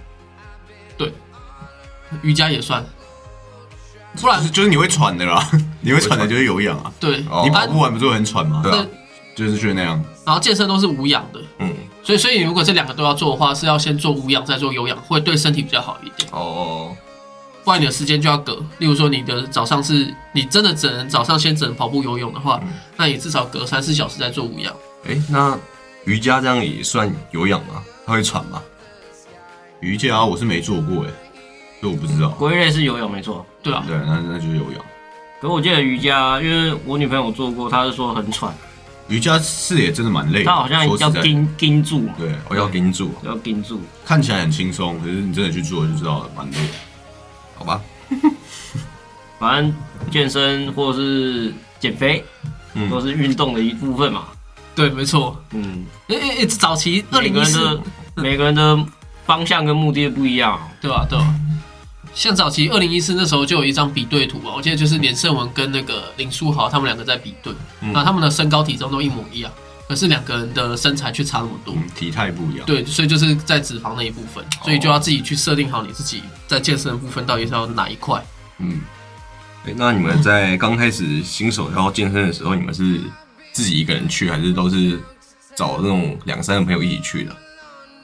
[SPEAKER 2] 对
[SPEAKER 4] 瑜伽也算。不然
[SPEAKER 2] 就是就是你会喘的啦，你会喘的就是有氧啊。
[SPEAKER 4] 对，
[SPEAKER 1] 哦
[SPEAKER 2] 你跑步完不是会很喘吗？
[SPEAKER 1] 对啊
[SPEAKER 2] 就是就是那样。
[SPEAKER 4] 然后健身都是无氧的，
[SPEAKER 1] 嗯，
[SPEAKER 4] 所以所以如果这两个都要做的话，是要先做无氧再做有氧，会对身体比较好一点。
[SPEAKER 1] 哦，
[SPEAKER 4] 不然你的时间就要隔。例如说你的早上是你真的只能早上先只能跑步游泳的话，那你至少隔三四小时再做无氧。
[SPEAKER 1] 哎，那瑜伽这样也算有氧吗？它会喘吗？
[SPEAKER 2] 瑜伽我是没做过哎，所以我不知道。
[SPEAKER 3] 归类是有氧没错。
[SPEAKER 4] 对啊，
[SPEAKER 2] 对，那那就是有氧。
[SPEAKER 3] 可我记得瑜伽，因为我女朋友做过，她是说很喘，
[SPEAKER 2] 瑜伽是也真的蛮累的，
[SPEAKER 3] 他好像要盯盯住嘛，
[SPEAKER 2] 对，
[SPEAKER 1] 我要盯住，
[SPEAKER 3] 要盯住。
[SPEAKER 2] 看起来很轻松，可是你真的去做就知道了，蛮累的。
[SPEAKER 1] 好吧？
[SPEAKER 3] 反正健身或者是减肥，
[SPEAKER 1] 嗯
[SPEAKER 3] 都是运动的一部分嘛。
[SPEAKER 4] 对，没错。
[SPEAKER 3] 嗯，
[SPEAKER 4] 诶诶诶，早期二
[SPEAKER 3] 每
[SPEAKER 4] 零一四
[SPEAKER 3] 个人的，每个人的方向跟目的不一样。
[SPEAKER 4] 对吧、对吧、像早期二零一四那时候就有一张比对图嘛，我记得就是连胜文跟那个林书豪他们两个在比对，那他们的身高体重都一模一样，可是两个人的身材却差那么多。
[SPEAKER 2] 嗯，体态不一样。
[SPEAKER 4] 对，所以就是在脂肪那一部分，所以就要自己去设定好你自己在健身的部分到底是要哪一块。
[SPEAKER 1] 嗯，对，那你们在刚开始新手要健身的时候，你们是自己一个人去，还是都是找那种两三个朋友一起去的？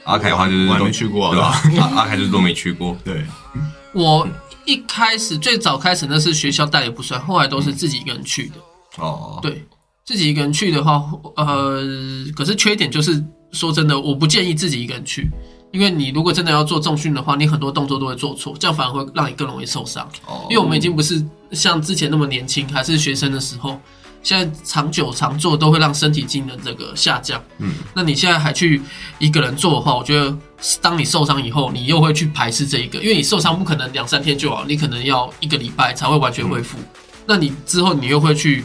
[SPEAKER 1] 阿凯的话就是
[SPEAKER 2] 我还
[SPEAKER 1] 都
[SPEAKER 2] 没去过啊
[SPEAKER 1] 对吧？阿阿凯就是都没去过。
[SPEAKER 2] 对，
[SPEAKER 4] 我一开始最早开始那是学校带也不算，后来都是自己一个人去的。
[SPEAKER 1] 哦，
[SPEAKER 4] 对自己一个人去的话，呃，可是缺点就是说真的，我不建议自己一个人去，因为你如果真的要做重训的话，你很多动作都会做错，这样反而会让你更容易受伤。
[SPEAKER 1] 哦
[SPEAKER 4] 因为我们已经不是像之前那么年轻，还是学生的时候，现在长久常做都会让身体机能这个下降。
[SPEAKER 1] 嗯，
[SPEAKER 4] 那你现在还去一个人做的话，我觉得当你受伤以后，你又会去排斥这一个，因为你受伤不可能两三天就好，你可能要一个礼拜才会完全恢复。那你之后你又会去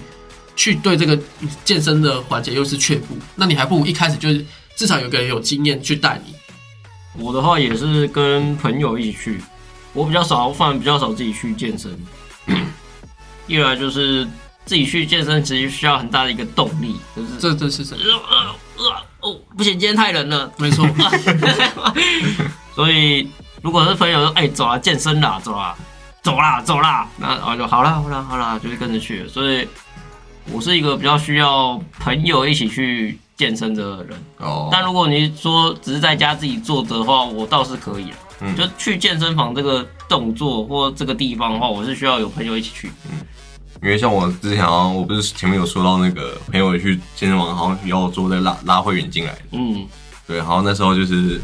[SPEAKER 4] 去对这个健身的环节又是却步，那你还不如一开始就是至少有个人有经验去带你。
[SPEAKER 3] 我的话也是跟朋友一起去，我比较少，反而比较少自己去健身。一来就是自己去健身，其实需要很大的一个动力，就是
[SPEAKER 4] 这这是真的，
[SPEAKER 3] 呃呃呃哦，不行，今天太冷了，
[SPEAKER 4] 没错。
[SPEAKER 3] 所以如果是朋友说，哎、走啦，健身啦，走啦，走啦，走啦，那然后就好啦，好啦，好啦，就是跟着去。所以我是一个比较需要朋友一起去健身的人。
[SPEAKER 1] 哦，
[SPEAKER 3] 但如果你说只是在家自己做的话，我倒是可以了。
[SPEAKER 1] 嗯
[SPEAKER 3] 就去健身房这个动作或这个地方的话，我是需要有朋友一起去。
[SPEAKER 1] 因为像我之前好像我不是前面有说到那个朋友去健身房，好像要做在拉拉会员进来的，
[SPEAKER 3] 嗯，
[SPEAKER 1] 对，然后那时候就是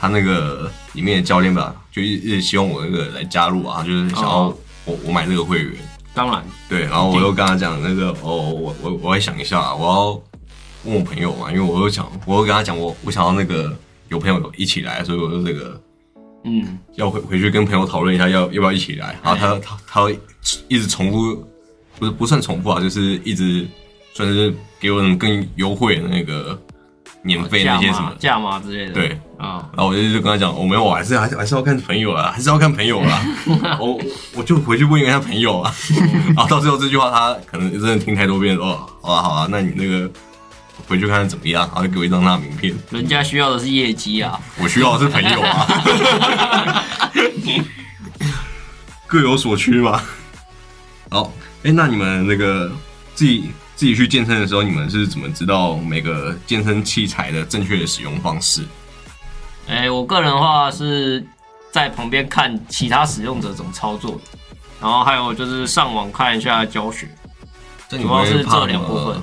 [SPEAKER 1] 他那个里面的教练吧，就一一直希望我那个来加入啊，就是想要
[SPEAKER 3] 哦。
[SPEAKER 1] 我我买这个会员，
[SPEAKER 3] 当然，
[SPEAKER 1] 对，然后我又跟他讲那个哦，我我我会想一下，我要问我朋友嘛，因为我又想，我又跟他讲我我想要那个有朋友一起来，所以我就这个
[SPEAKER 3] 嗯，
[SPEAKER 1] 要回回去跟朋友讨论一下要要不要一起来，然后他他他一直重复，不是不算重复啊，就是一直算是给我们更优惠的那个年费那些什么，
[SPEAKER 3] 价码之类的。
[SPEAKER 1] 对，
[SPEAKER 3] 啊，
[SPEAKER 1] 然后我就就跟他讲，我、没有，我还是还是还是要看朋友啊，还是要看朋友啦。我我就回去问一下朋友啊。然后到最后这句话，他可能真的听太多遍，哦，好啊好啊，那你那个回去看看怎么样，然后就给我一张他的名片。
[SPEAKER 3] 人家需要的是业绩啊。
[SPEAKER 1] 我需要的是朋友啊，各有所需嘛。好，哎、那你们那个自己自己去健身的时候，你们是怎么知道每个健身器材的正确的使用方式？
[SPEAKER 3] 哎、我个人的话是在旁边看其他使用者怎么操作，然后还有就是上网看一下教学，
[SPEAKER 1] 这你
[SPEAKER 3] 主要是
[SPEAKER 1] 怕
[SPEAKER 3] 这两部分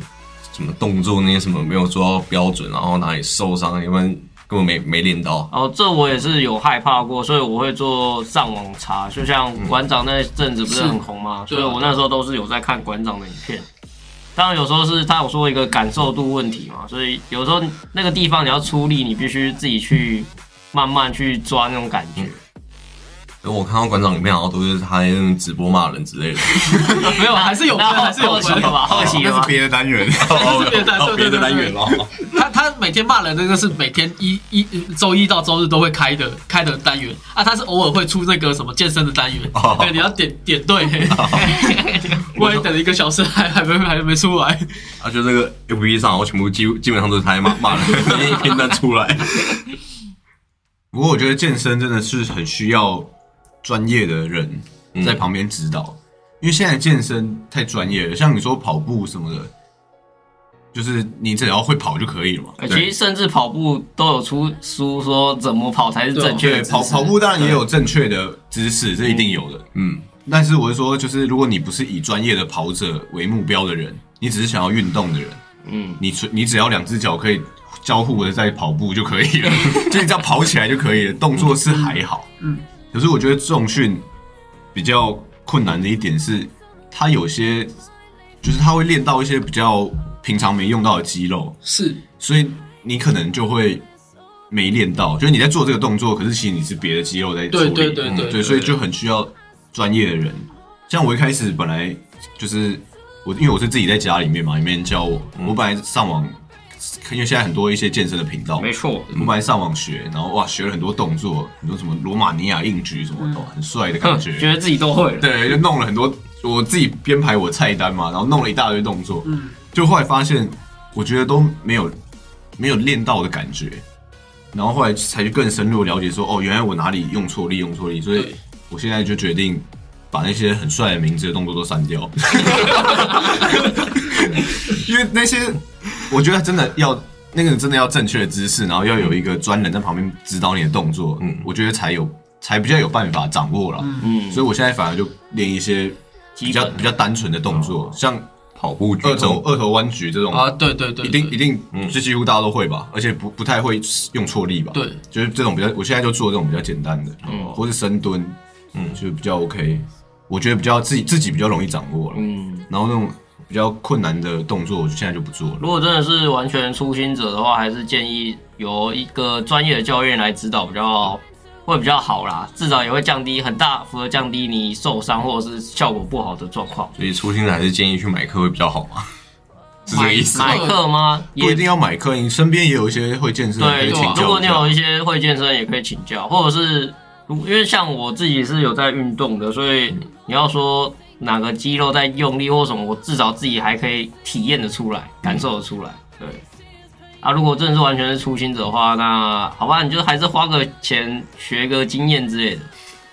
[SPEAKER 1] 什么。动作那些什么没有做到标准，然后哪里受伤，要不然根本没没练到。
[SPEAKER 3] 哦，这我也是有害怕过，所以我会做上网查，就像馆长那阵子不是很红吗？
[SPEAKER 4] 是
[SPEAKER 3] 所以我那时候都是有在看馆长的影片。当然有时候是他有说一个感受度问题嘛，所以有时候那个地方你要出力，你必须自己去慢慢去抓那种感觉。
[SPEAKER 1] 等我看到馆长里面，好像都是他在那种直播骂人之类的。
[SPEAKER 4] 没有，还是有分，
[SPEAKER 3] 那
[SPEAKER 4] 还是有分
[SPEAKER 3] 后期了。吧？后期了吧
[SPEAKER 2] 那是？别的单元。
[SPEAKER 4] 别的单
[SPEAKER 1] 哦别的单元
[SPEAKER 4] 对
[SPEAKER 1] 哦。
[SPEAKER 4] 他他每天骂人那个是每天一一周一到周日都会开的开的单元啊，他是偶尔会出那个什么健身的单元，对你要点点对，我也等了一个小时还还没还没出来，
[SPEAKER 1] 啊，就这个 F B 上，我全部基基本上都是他在骂骂人，一片段出来。
[SPEAKER 2] 不过我觉得健身真的是很需要专业的人在旁边指导，因为现在健身太专业了，像你说跑步什么的，就是你只要会跑就可以了嘛。
[SPEAKER 3] 呃其实甚至跑步都有出书说怎么跑才是正确的
[SPEAKER 2] 对，跑跑步当然也有正确的姿势，这一定有的。
[SPEAKER 1] 嗯，
[SPEAKER 2] 但是我是说，就是如果你不是以专业的跑者为目标的人，你只是想要运动的人，
[SPEAKER 3] 嗯，
[SPEAKER 2] 你只你只要两只脚可以交互的在跑步就可以了，就你只要跑起来就可以了，动作是还好。
[SPEAKER 4] 嗯，
[SPEAKER 2] 可是我觉得重训比较困难的一点是，它有些就是它会练到一些比较平常没用到的肌肉，
[SPEAKER 4] 是。
[SPEAKER 2] 所以你可能就会没练到，就是你在做这个动作，可是其实你是别的肌肉在处理，
[SPEAKER 4] 对对对对
[SPEAKER 2] 嗯对，所以就很需要专业的人。像我一开始本来就是我，因为我是自己在家里面嘛，也没人教我，我本来上网因为现在很多一些健身的频道，
[SPEAKER 3] 没错，
[SPEAKER 2] 我们还上网学，然后哇，学了很多动作，很多什么罗马尼亚硬举什么的，很帅的感
[SPEAKER 3] 哼
[SPEAKER 2] 觉。
[SPEAKER 3] 觉得自己都会了。
[SPEAKER 2] 对，就弄了很多，我自己编排我菜单嘛，然后弄了一大堆动作，
[SPEAKER 4] 嗯，
[SPEAKER 2] 就后来发现，我觉得都没有没有练到的感觉，然后后来才去更深入了解说，哦，原来我哪里用错力，用错力，所以我现在就决定把那些很帅的名字的动作都删掉，因为那些我觉得真的要那个真的要正确的姿势，然后要有一个专人在旁边指导你的动作，嗯，我觉得才有才比较有办法掌握了，
[SPEAKER 3] 嗯，
[SPEAKER 2] 所以我现在反而就练一些比较比较单纯的动作，像
[SPEAKER 1] 跑步举
[SPEAKER 2] 二头，二头弯举这种
[SPEAKER 4] 啊，对对对，
[SPEAKER 2] 一定一定，这几乎大家都会吧，而且不不太会用错力吧？
[SPEAKER 4] 对，
[SPEAKER 2] 就是这种比较，我现在就做这种比较简单的，或是深蹲，嗯，就比较 OK。我觉得比较自己自己比较容易掌握了，
[SPEAKER 3] 嗯，
[SPEAKER 2] 然后那种比较困难的动作，我就现在就不做了。
[SPEAKER 3] 如果真的是完全初心者的话，还是建议由一个专业的教练来指导比较会比较好啦，至少也会降低很大幅的降低你受伤或者是效果不好的状况。
[SPEAKER 1] 所以初心者还是建议去买课会比较好嘛，是这个意思？
[SPEAKER 3] 买课吗？也
[SPEAKER 2] 不一定要买课，你身边也有一些会健身的可
[SPEAKER 3] 对，
[SPEAKER 2] 以请教。
[SPEAKER 3] 如果你有一些会健身，也可以请教，或者是如因为像我自己是有在运动的，所以你要说哪个肌肉在用力或什么，我至少自己还可以体验的出来，感受的出来。对。啊，如果真的是完全是初心者的话，那好吧，你就还是花个钱学个经验之类的。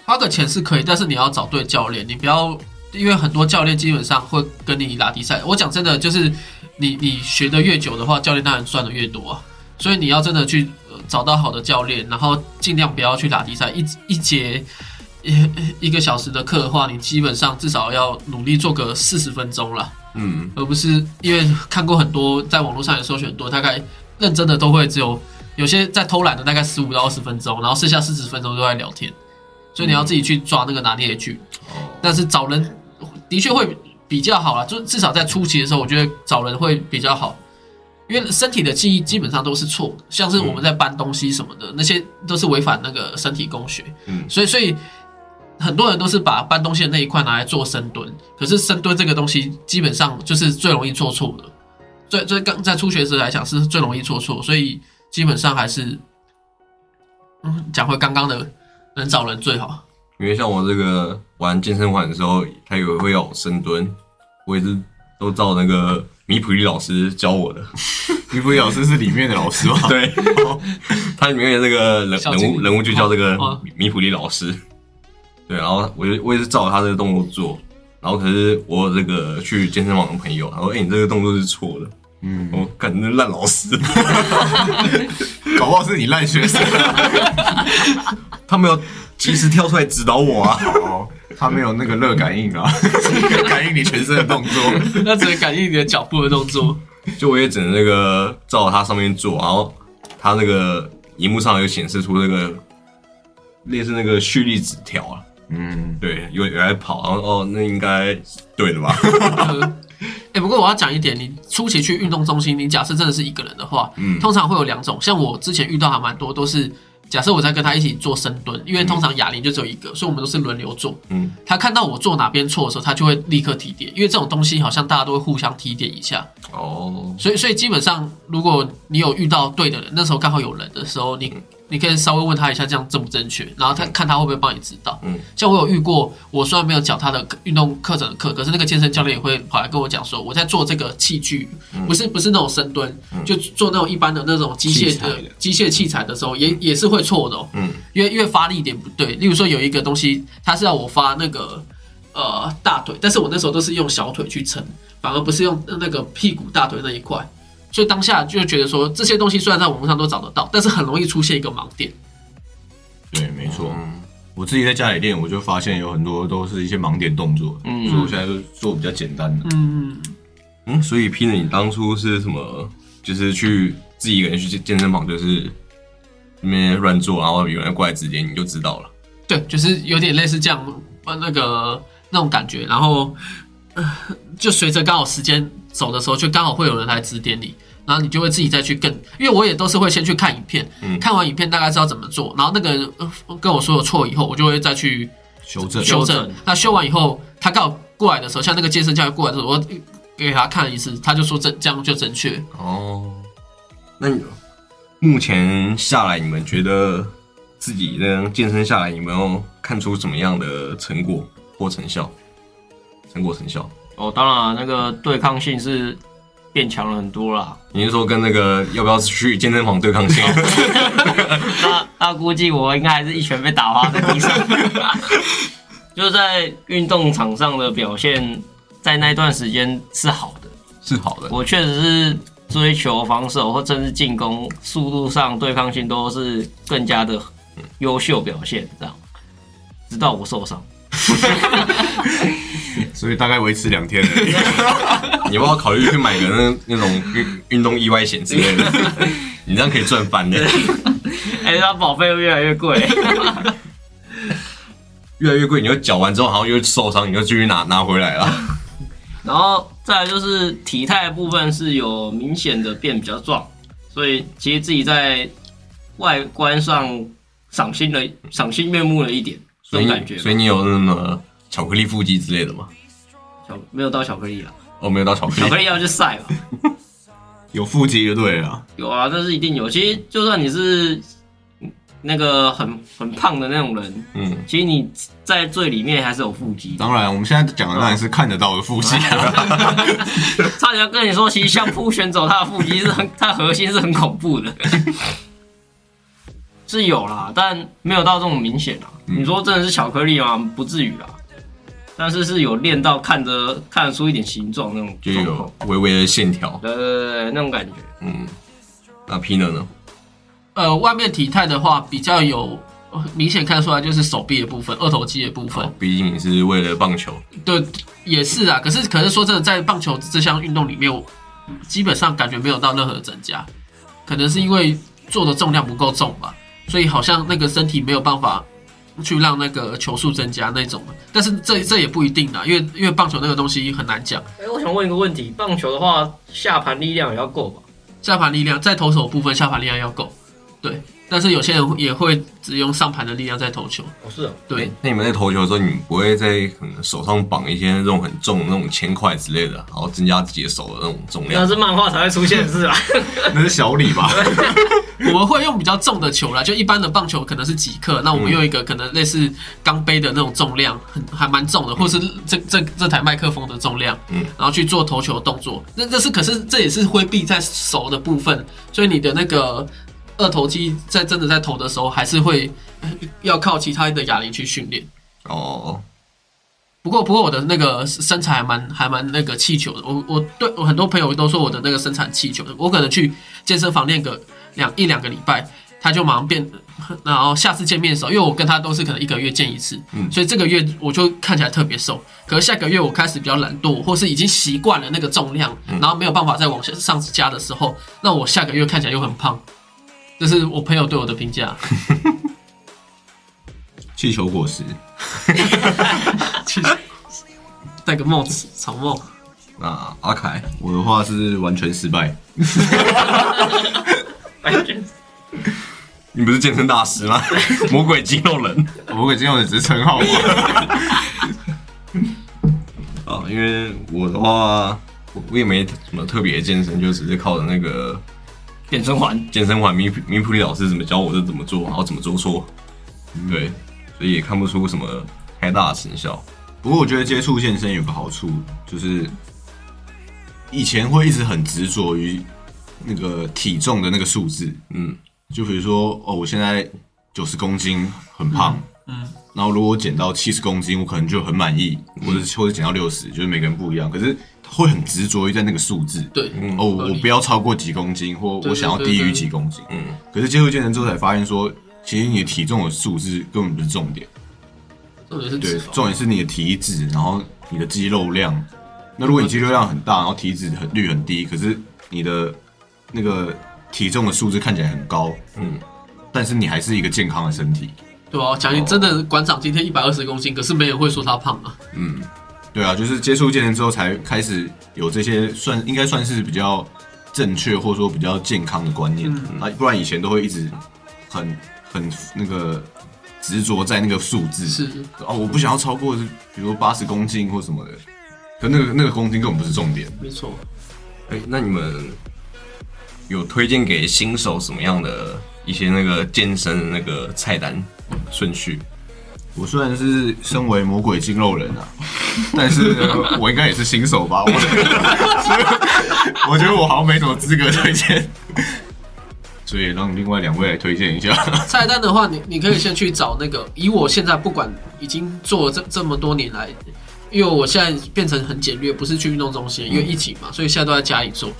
[SPEAKER 4] 花个钱是可以，但是你要找对教练，你不要因为很多教练基本上会跟你拉低赛。我讲真的，就是你你学的越久的话，教练当然赚的越多啊。所以你要真的去、找到好的教练，然后尽量不要去打低赛。一一节一一个小时的课的话，你基本上至少要努力做个四十分钟了。
[SPEAKER 1] 嗯，
[SPEAKER 4] 而不是因为看过很多，在网络上也搜寻很多，大概认真的都会只有有些在偷懒的，大概十五到二十分钟，然后剩下四十分钟都在聊天，所以你要自己去抓那个拿捏的距离。但是找人的确会比较好啦，就至少在初期的时候，我觉得找人会比较好，因为身体的记忆基本上都是错的，像是我们在搬东西什么的，那些都是违反那个身体工学。
[SPEAKER 1] 嗯
[SPEAKER 4] 所以所以很多人都是把搬东西的那一块拿来做深蹲，可是深蹲这个东西基本上就是最容易做错的，最最刚在初学者来讲是最容易做错，所以基本上还是，嗯，讲回刚刚的，能找人最好。
[SPEAKER 1] 因为像我这个玩健身环的时候，他有会要我深蹲，我也是都照那个米普利老师教我的。
[SPEAKER 2] 米普利老师是里面的老师吗？
[SPEAKER 1] 对，他里面的这个人人物人物就叫这个米普利老师。对，然后我就我也是照他这个动作做，然后可是我有这个去健身房的朋友，他说：“哎、你这个动作是错的。”
[SPEAKER 2] 嗯，
[SPEAKER 1] 我感觉烂老师，
[SPEAKER 2] 搞不好是你烂学生。
[SPEAKER 1] 他没有及时跳出来指导我啊。
[SPEAKER 2] 哦，他没有那个热感应啊，感应你全身的动作。
[SPEAKER 4] 那只能感应你的脚步的动作。
[SPEAKER 1] 就我也只能那个照他上面做，然后他那个荧幕上有显示出那个类似那个蓄力纸条啊，
[SPEAKER 2] 嗯，
[SPEAKER 1] 对，有有在跑，然后哦，那应该对的吧？
[SPEAKER 4] 哎、不过我要讲一点，你初期去运动中心，你假设真的是一个人的话，
[SPEAKER 1] 嗯。
[SPEAKER 4] 通常会有两种，像我之前遇到还蛮多，都是假设我在跟他一起做深蹲，因为通常哑铃就只有一个，所以我们都是轮流做。
[SPEAKER 1] 嗯，
[SPEAKER 4] 他看到我做哪边错的时候，他就会立刻提点，因为这种东西好像大家都会互相提点一下，
[SPEAKER 1] 哦，
[SPEAKER 4] 所以所以基本上，如果你有遇到对的人，那时候刚好有人的时候，你你可以稍微问他一下，这样正不正确，然后他看他会不会帮你指导。
[SPEAKER 1] 嗯，
[SPEAKER 4] 像我有遇过，我虽然没有缴他的运动课程的课，可是那个健身教练也会跑来跟我讲说，我在做这个器具，不是不是那种深蹲，就做那种一般的那种机械的
[SPEAKER 2] 器材的
[SPEAKER 4] 机械器材的时候，也也是会错的哦。
[SPEAKER 1] 嗯，
[SPEAKER 4] 因为因为发力点不对，例如说有一个东西，他是要我发那个呃大腿，但是我那时候都是用小腿去撑，反而不是用那个屁股大腿那一块，所以当下就觉得说这些东西虽然在网络上都找得到，但是很容易出现一个盲点。
[SPEAKER 2] 对，没错。
[SPEAKER 1] 嗯
[SPEAKER 2] 我自己在家里练，我就发现有很多都是一些盲点动作，
[SPEAKER 3] 嗯
[SPEAKER 2] 所以我现在就做比较简单的。
[SPEAKER 4] 嗯，
[SPEAKER 1] 嗯，所以 P 呢，你当初是什么？就是去自己一个人去健健身房，就是那边乱做，然后有人过来指点，你就知道了。
[SPEAKER 4] 对，就是有点类似这样呃那个那种感觉，然后、呃、就随着刚好时间走的时候，就刚好会有人来指点你。然后你就会自己再去更，因为我也都是会先去看影片，
[SPEAKER 1] 嗯
[SPEAKER 4] 看完影片大概知道怎么做，然后那个人呃跟我说有错以后，我就会再去
[SPEAKER 2] 修正，
[SPEAKER 4] 修正。那修完以后，他刚好过来的时候，像那个健身教练过来的时候，我给他看一次，他就说这这样就正确。
[SPEAKER 1] 哦，那你目前下来，你们觉得自己这样健身下来，有没有看出什么样的成果或成效？成果成效？
[SPEAKER 3] 哦，当然那个对抗性是变强了很多啦。
[SPEAKER 1] 你是说跟那个要不要去健身房对抗性？
[SPEAKER 3] 那那估计我应该还是一拳被打趴在地上。就是在运动场上的表现，在那段时间是好的，
[SPEAKER 1] 是好的。
[SPEAKER 3] 我确实是追求防守或甚至进攻速度上对抗性都是更加的优秀表现，这样，直到我受伤。
[SPEAKER 2] 所以大概维持两天而已。
[SPEAKER 1] 你要不要考虑去买个那那种运运动意外险之类的？你这样可以赚翻的。
[SPEAKER 3] 哎，它保费会越来越贵，
[SPEAKER 1] 越来越贵，你又缴完之后好像又受伤，你又继续拿拿回来了。
[SPEAKER 3] 然后再来就是体态部分是有明显的变比较壮，所以其实自己在外观上赏心了赏心悦目了一点，这
[SPEAKER 1] 所以
[SPEAKER 3] 种感觉。
[SPEAKER 1] 所以你有那么巧克力腹肌之类的吗？
[SPEAKER 3] 巧没有到巧克力啊，
[SPEAKER 1] 哦，没有到巧克力。
[SPEAKER 3] 巧克力要去晒嘛。
[SPEAKER 2] 有腹肌就对了。
[SPEAKER 3] 有啊，这是一定有。其实就算你是那个很很胖的那种人，
[SPEAKER 1] 嗯，
[SPEAKER 3] 其实你在最里面还是有腹肌。
[SPEAKER 2] 当然，我们现在讲的当然是看得到的腹肌啊。
[SPEAKER 3] 差点要跟你说，其实相扑选手他的腹肌是很，他的核心是很恐怖的，是有啦，但没有到这种明显啦。你说真的是巧克力吗？不至于啦，但是是有练到看着看得出一点形状那种
[SPEAKER 1] 就有微微的线条。
[SPEAKER 3] 对对对对，那种感觉。
[SPEAKER 1] 嗯，那 Pino 呢？
[SPEAKER 4] 呃，外面体态的话比较有呃明显看出来就是手臂的部分、二头肌的部分。
[SPEAKER 1] 哦毕竟你是为了棒球，
[SPEAKER 4] 对，也是啊。可是可是说真的，在棒球这项运动里面，我基本上感觉没有到任何的增加，可能是因为做的重量不够重吧，所以好像那个身体没有办法去让那个球速增加那种。但是这这也不一定啊，因为因为棒球那个东西很难讲，
[SPEAKER 3] 哎、我想问一个问题，棒球的话，下盘力量也要够吧？
[SPEAKER 4] 下盘力量在投手部分下盘力量要够，对。但是有些人也会只用上盘的力量在投球，
[SPEAKER 3] 哦，是哦，
[SPEAKER 4] 对。
[SPEAKER 1] 那你们在投球的时候，你们不会在可能手上绑一些那种很重的那种铅块之类的，然后增加自己的手的那种重量
[SPEAKER 3] 那？是漫画才会出现的事啊。
[SPEAKER 2] 那是小李吧？
[SPEAKER 4] 我们会用比较重的球啦，就一般的棒球可能是几克，那我们用一个可能类似钢杯的那种重量，很还蛮重的，或是这这这台麦克风的重量，
[SPEAKER 1] 嗯
[SPEAKER 4] 然后去做投球动作。那这是可是这也是挥臂在手的部分，所以你的那个二头肌在真的在投的时候，还是会呃要靠其他的哑铃去训练。
[SPEAKER 1] 哦，
[SPEAKER 4] 不过，不过我的那个身材还蛮还蛮那个气球的。我我对我很多朋友都说我的那个身材很气球的。我可能去健身房练个两一两个礼拜，他就马上变。然后下次见面的时候，因为我跟他都是可能一个月见一次，
[SPEAKER 1] 嗯
[SPEAKER 4] 所以这个月我就看起来特别瘦。可是下个月我开始比较懒惰，或是已经习惯了那个重量，然后没有办法再往下上加的时候，那我下个月看起来又很胖。这是我朋友对我的评价。
[SPEAKER 2] 气球果实，
[SPEAKER 4] 戴个帽子，草帽。
[SPEAKER 1] 那阿凯，
[SPEAKER 2] 我的话是完全失败。
[SPEAKER 1] 你不是健身大师吗？魔鬼肌肉人
[SPEAKER 2] 魔鬼肌肉人只是称号嘛。
[SPEAKER 1] 啊！因为我的话，我我也没什么特别的健身，就只是靠着那个
[SPEAKER 3] 健身环，
[SPEAKER 1] 健身环，米普米普里老师怎么教我就怎么做，然后怎么做错，对，所以也看不出什么太大的成效。
[SPEAKER 2] 不过我觉得接触健身有个好处，就是以前会一直很执着于那个体重的那个数字，
[SPEAKER 1] 嗯，
[SPEAKER 2] 就比如说哦，我现在九十公斤很胖，
[SPEAKER 4] 嗯
[SPEAKER 2] 然后如果我减到七十公斤，我可能就很满意，或者或者减到六十，就是每个人不一样，可是会很执着于在那个数字。
[SPEAKER 4] 对，
[SPEAKER 2] 哦，我不要超过几公斤，或我想要低于几公斤。
[SPEAKER 1] 嗯，
[SPEAKER 2] 可是接触健身之后才发现说，其实你的体重的数字根本不是重点，
[SPEAKER 4] 重点是
[SPEAKER 2] 对。重点是你的体脂，然后你的肌肉量。那如果你肌肉量很大，然后体脂很率很低，可是你的那个体重的数字看起来很高，
[SPEAKER 1] 嗯，
[SPEAKER 2] 但是你还是一个健康的身体。
[SPEAKER 4] 对啊，讲你真的馆长今天一百二十公斤，可是没人会说他胖啊。
[SPEAKER 1] 嗯，
[SPEAKER 2] 对啊，就是接触健身之后才开始有这些算应该算是比较正确或者说比较健康的观念
[SPEAKER 4] 嗯
[SPEAKER 2] 啊，不然以前都会一直很很那个执着在那个数字，
[SPEAKER 4] 是，
[SPEAKER 2] 哦，我不想要超过是比如说八十公斤或什么的，可那个那个公斤根本不是重点。
[SPEAKER 4] 没错。
[SPEAKER 1] 哎、那你们有推荐给新手什么样的一些那个健身的那个菜单顺序？
[SPEAKER 2] 我虽然是身为魔鬼筋肉人啊，但是我应该也是新手吧？我 我觉得我好像没什么资格推荐，所以让另外两位来推荐一下。
[SPEAKER 4] 菜单的话，你你可以先去找那个。以我现在不管已经做了这这么多年来，因为我现在变成很简略，不是去运动中心，因为疫情嘛，所以现在都在家里做。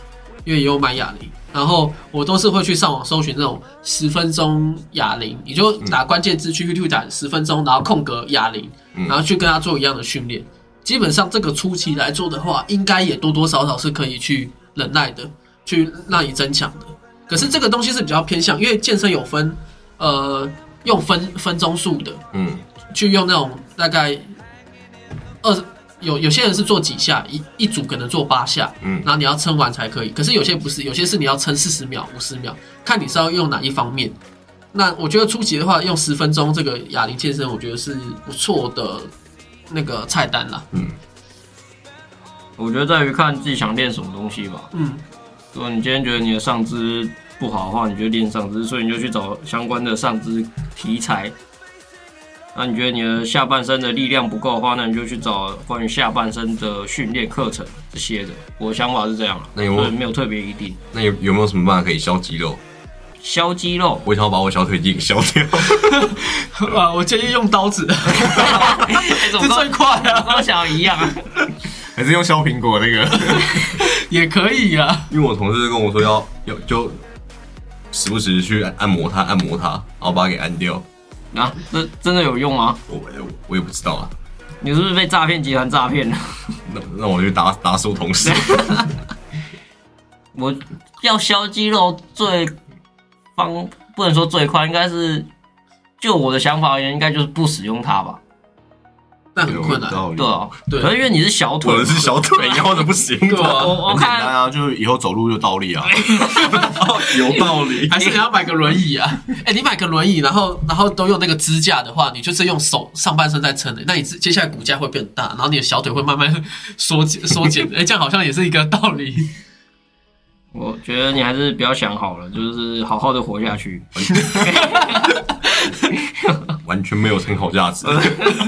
[SPEAKER 4] 因为也有买哑铃，然后我都是会去上网搜寻这种十分钟哑铃，你就打关键字去 YouTube 打十分钟，然后空格哑铃，然后去跟他做一样的训练。基本上这个初期来做的话，应该也多多少少是可以去忍耐的，去让你增强的。可是这个东西是比较偏向，因为健身有分，呃，用分分钟数的，
[SPEAKER 1] 嗯，
[SPEAKER 4] 去用那种大概二有有些人是做几下，一一组可能做八下，
[SPEAKER 1] 嗯
[SPEAKER 4] 然后你要撑完才可以。可是有些不是，有些是你要撑四十秒、五十秒，看你是要用哪一方面。那我觉得初级的话，用十分钟这个哑铃健身，我觉得是不错的那个菜单啦。
[SPEAKER 3] 我觉得在于看自己想练什么东西吧。
[SPEAKER 4] 嗯，
[SPEAKER 3] 如果你今天觉得你的上肢不好的话，你就练上肢，所以你就去找相关的上肢题材。那你觉得你的下半身的力量不够的话，那你就去找关于下半身的训练课程这些的。我的想法是这样了，
[SPEAKER 1] 那有没有
[SPEAKER 3] 特别一定。
[SPEAKER 1] 那有有没有什么办法可以消肌肉？
[SPEAKER 3] 消肌肉，
[SPEAKER 1] 我想要把我小腿肌给削掉。
[SPEAKER 4] 啊，我建议用刀子，这最快啊，
[SPEAKER 3] 跟我想要一样啊。
[SPEAKER 2] 还是用削苹果那个？
[SPEAKER 4] 也可以啊。
[SPEAKER 1] 因为我同事跟我说要要就时不时去按摩它，按摩它，然后把它给按掉。
[SPEAKER 3] 啊，这真的有用吗？
[SPEAKER 1] 我我我也不知道啊。
[SPEAKER 3] 你是不是被诈骗集团诈骗了？
[SPEAKER 1] 那那我就打打死我同事。
[SPEAKER 3] 我要消肌肉最方不能说最快，应该是就我的想法而言，应该就是不使用它吧。
[SPEAKER 4] 但很困难。
[SPEAKER 3] 对啊，
[SPEAKER 4] 对
[SPEAKER 3] 可是因为你是小腿嘛，
[SPEAKER 1] 我是小腿，你要的不行。
[SPEAKER 4] 对啊
[SPEAKER 3] 我我
[SPEAKER 2] 很简单
[SPEAKER 3] 看
[SPEAKER 2] 啊，就是以后走路就倒立啊。
[SPEAKER 1] 有道理。
[SPEAKER 4] 还是你要买个轮椅啊？哎、你买个轮椅，然后然后都用那个支架的话，你就是用手上半身在撑的，那你接下来骨架会变大，然后你的小腿会慢慢缩减 缩减。哎、这样好像也是一个道理。
[SPEAKER 3] 我觉得你还是不要想好了，就是好好的活下去。
[SPEAKER 1] 完全没有参考价值。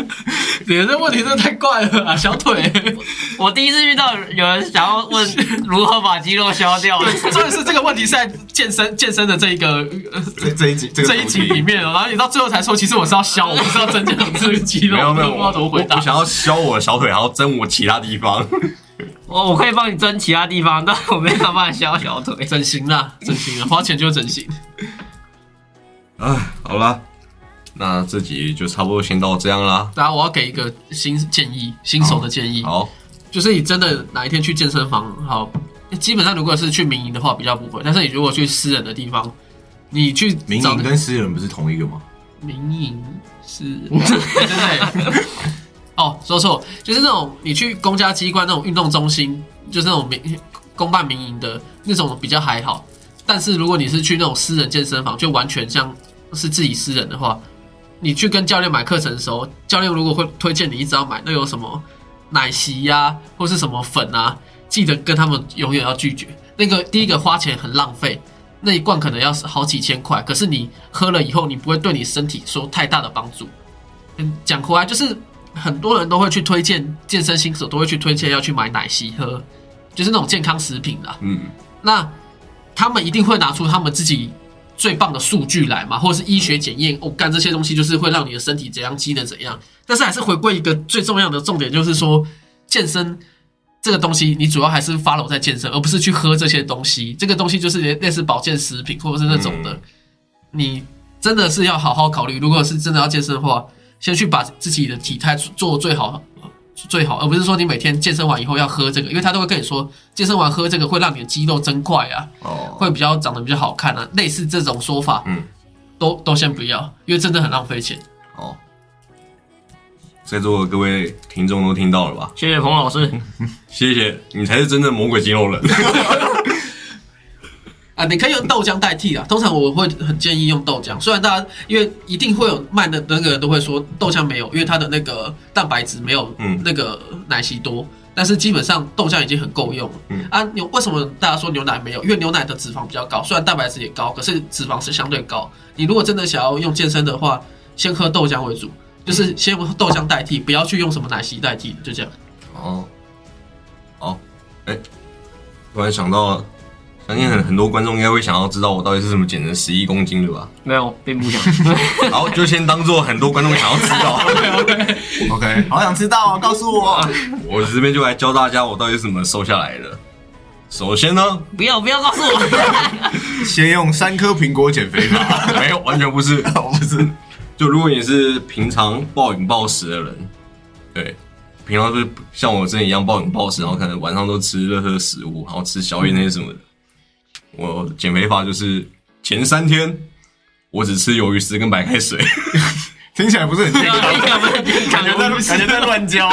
[SPEAKER 4] 你的这问题真的太怪了啊！小腿，
[SPEAKER 3] 我第一次遇到有人想要问如何把肌肉消掉，
[SPEAKER 4] 对，重点是这个问题是在健身健身的这一个、呃
[SPEAKER 2] 这这一集这个
[SPEAKER 4] 这一集里面哦，然后你到最后才说，其实我是要消，我不是要增强这个肌肉，
[SPEAKER 1] 没有没有，
[SPEAKER 4] 我不知道怎么回答
[SPEAKER 1] 我我。想要削我的小腿，然后增我其他地方。
[SPEAKER 3] 我我可以帮你增其他地方，但我没办法帮你消小腿。
[SPEAKER 4] 整形啦，整形啊，花钱就是整形。
[SPEAKER 1] 哎，好啦，那这集就差不多先到这样啦。
[SPEAKER 4] 大家，我要给一个新建议，新手的建议，
[SPEAKER 1] 好，
[SPEAKER 4] 就是你真的哪一天去健身房，好，基本上如果是去民营的话比较不会，但是你如果去私人的地方，你去
[SPEAKER 2] 民营跟私人不是同一个吗？
[SPEAKER 4] 民营是，对对对。哦，说错，就是那种你去公家机关那种运动中心，就是那种民公办民营的那种比较还好。但是如果你是去那种私人健身房，就完全像是自己私人的话，你去跟教练买课程的时候，教练如果会推荐你一直要买那有什么奶昔呀、或是什么粉啊，记得跟他们永远要拒绝。那个第一个花钱很浪费，那一罐可能要好几千块，可是你喝了以后，你不会对你身体说太大的帮助。嗯，讲回来就是很多人都会去推荐健身新手都会去推荐要去买奶昔喝，就是那种健康食品啦。
[SPEAKER 1] 嗯，
[SPEAKER 4] 那他们一定会拿出他们自己最棒的数据来嘛，或者是医学检验，哦，干这些东西就是会让你的身体怎样，机能怎样。但是还是回归一个最重要的重点，就是说健身这个东西，你主要还是 follow 在健身，而不是去喝这些东西。这个东西就是类似保健食品或者是那种的，
[SPEAKER 1] 嗯
[SPEAKER 4] 你真的是要好好考虑。如果是真的要健身的话，先去把自己的体态做最好。最好，而不是说你每天健身完以后要喝这个，因为他都会跟你说，健身完喝这个会让你的肌肉增快啊，
[SPEAKER 1] 哦，
[SPEAKER 4] 会比较长得比较好看啊，类似这种说法，
[SPEAKER 1] 嗯，
[SPEAKER 4] 都都先不要，因为真的很浪费钱。
[SPEAKER 1] 哦，在座的各位听众都听到了吧？
[SPEAKER 3] 谢谢彭老师，
[SPEAKER 1] 谢谢你才是真正魔鬼肌肉人。
[SPEAKER 4] 啊，你可以用豆浆代替啊。通常我会很建议用豆浆，虽然大家因为一定会有卖的那个人都会说豆浆没有，因为它的那个蛋白质没有
[SPEAKER 1] 嗯
[SPEAKER 4] 那个奶昔多。但是基本上豆浆已经很够用了。
[SPEAKER 1] 嗯
[SPEAKER 4] 啊，牛为什么大家说牛奶没有？因为牛奶的脂肪比较高，虽然蛋白质也高，可是脂肪是相对高。你如果真的想要用健身的话，先喝豆浆为主，就是先用豆浆代替，不要去用什么奶昔代替，就这样。
[SPEAKER 1] 哦，好，哎、突然想到了，相信很很多观众应该会想要知道我到底是怎么减成十一公斤的吧？
[SPEAKER 3] 没有，并不想。
[SPEAKER 1] 好，就先当做很多观众想要知道。
[SPEAKER 2] OK，好想知道哦，告诉我。
[SPEAKER 1] 我这边就来教大家我到底是怎么瘦下来的。首先呢，
[SPEAKER 3] 不要不要告诉我，
[SPEAKER 2] 先用三颗苹果减肥法，
[SPEAKER 1] 没有，完全不是，不是。就如果你是平常暴饮暴食的人，对，平常就是像我之前一样暴饮暴食，然后可能晚上都吃热热食物，然后吃宵夜那些什么的。我减肥法就是前三天我只吃鱿鱼丝跟白开水
[SPEAKER 2] 听起来不是很健康，感觉在感觉在乱教。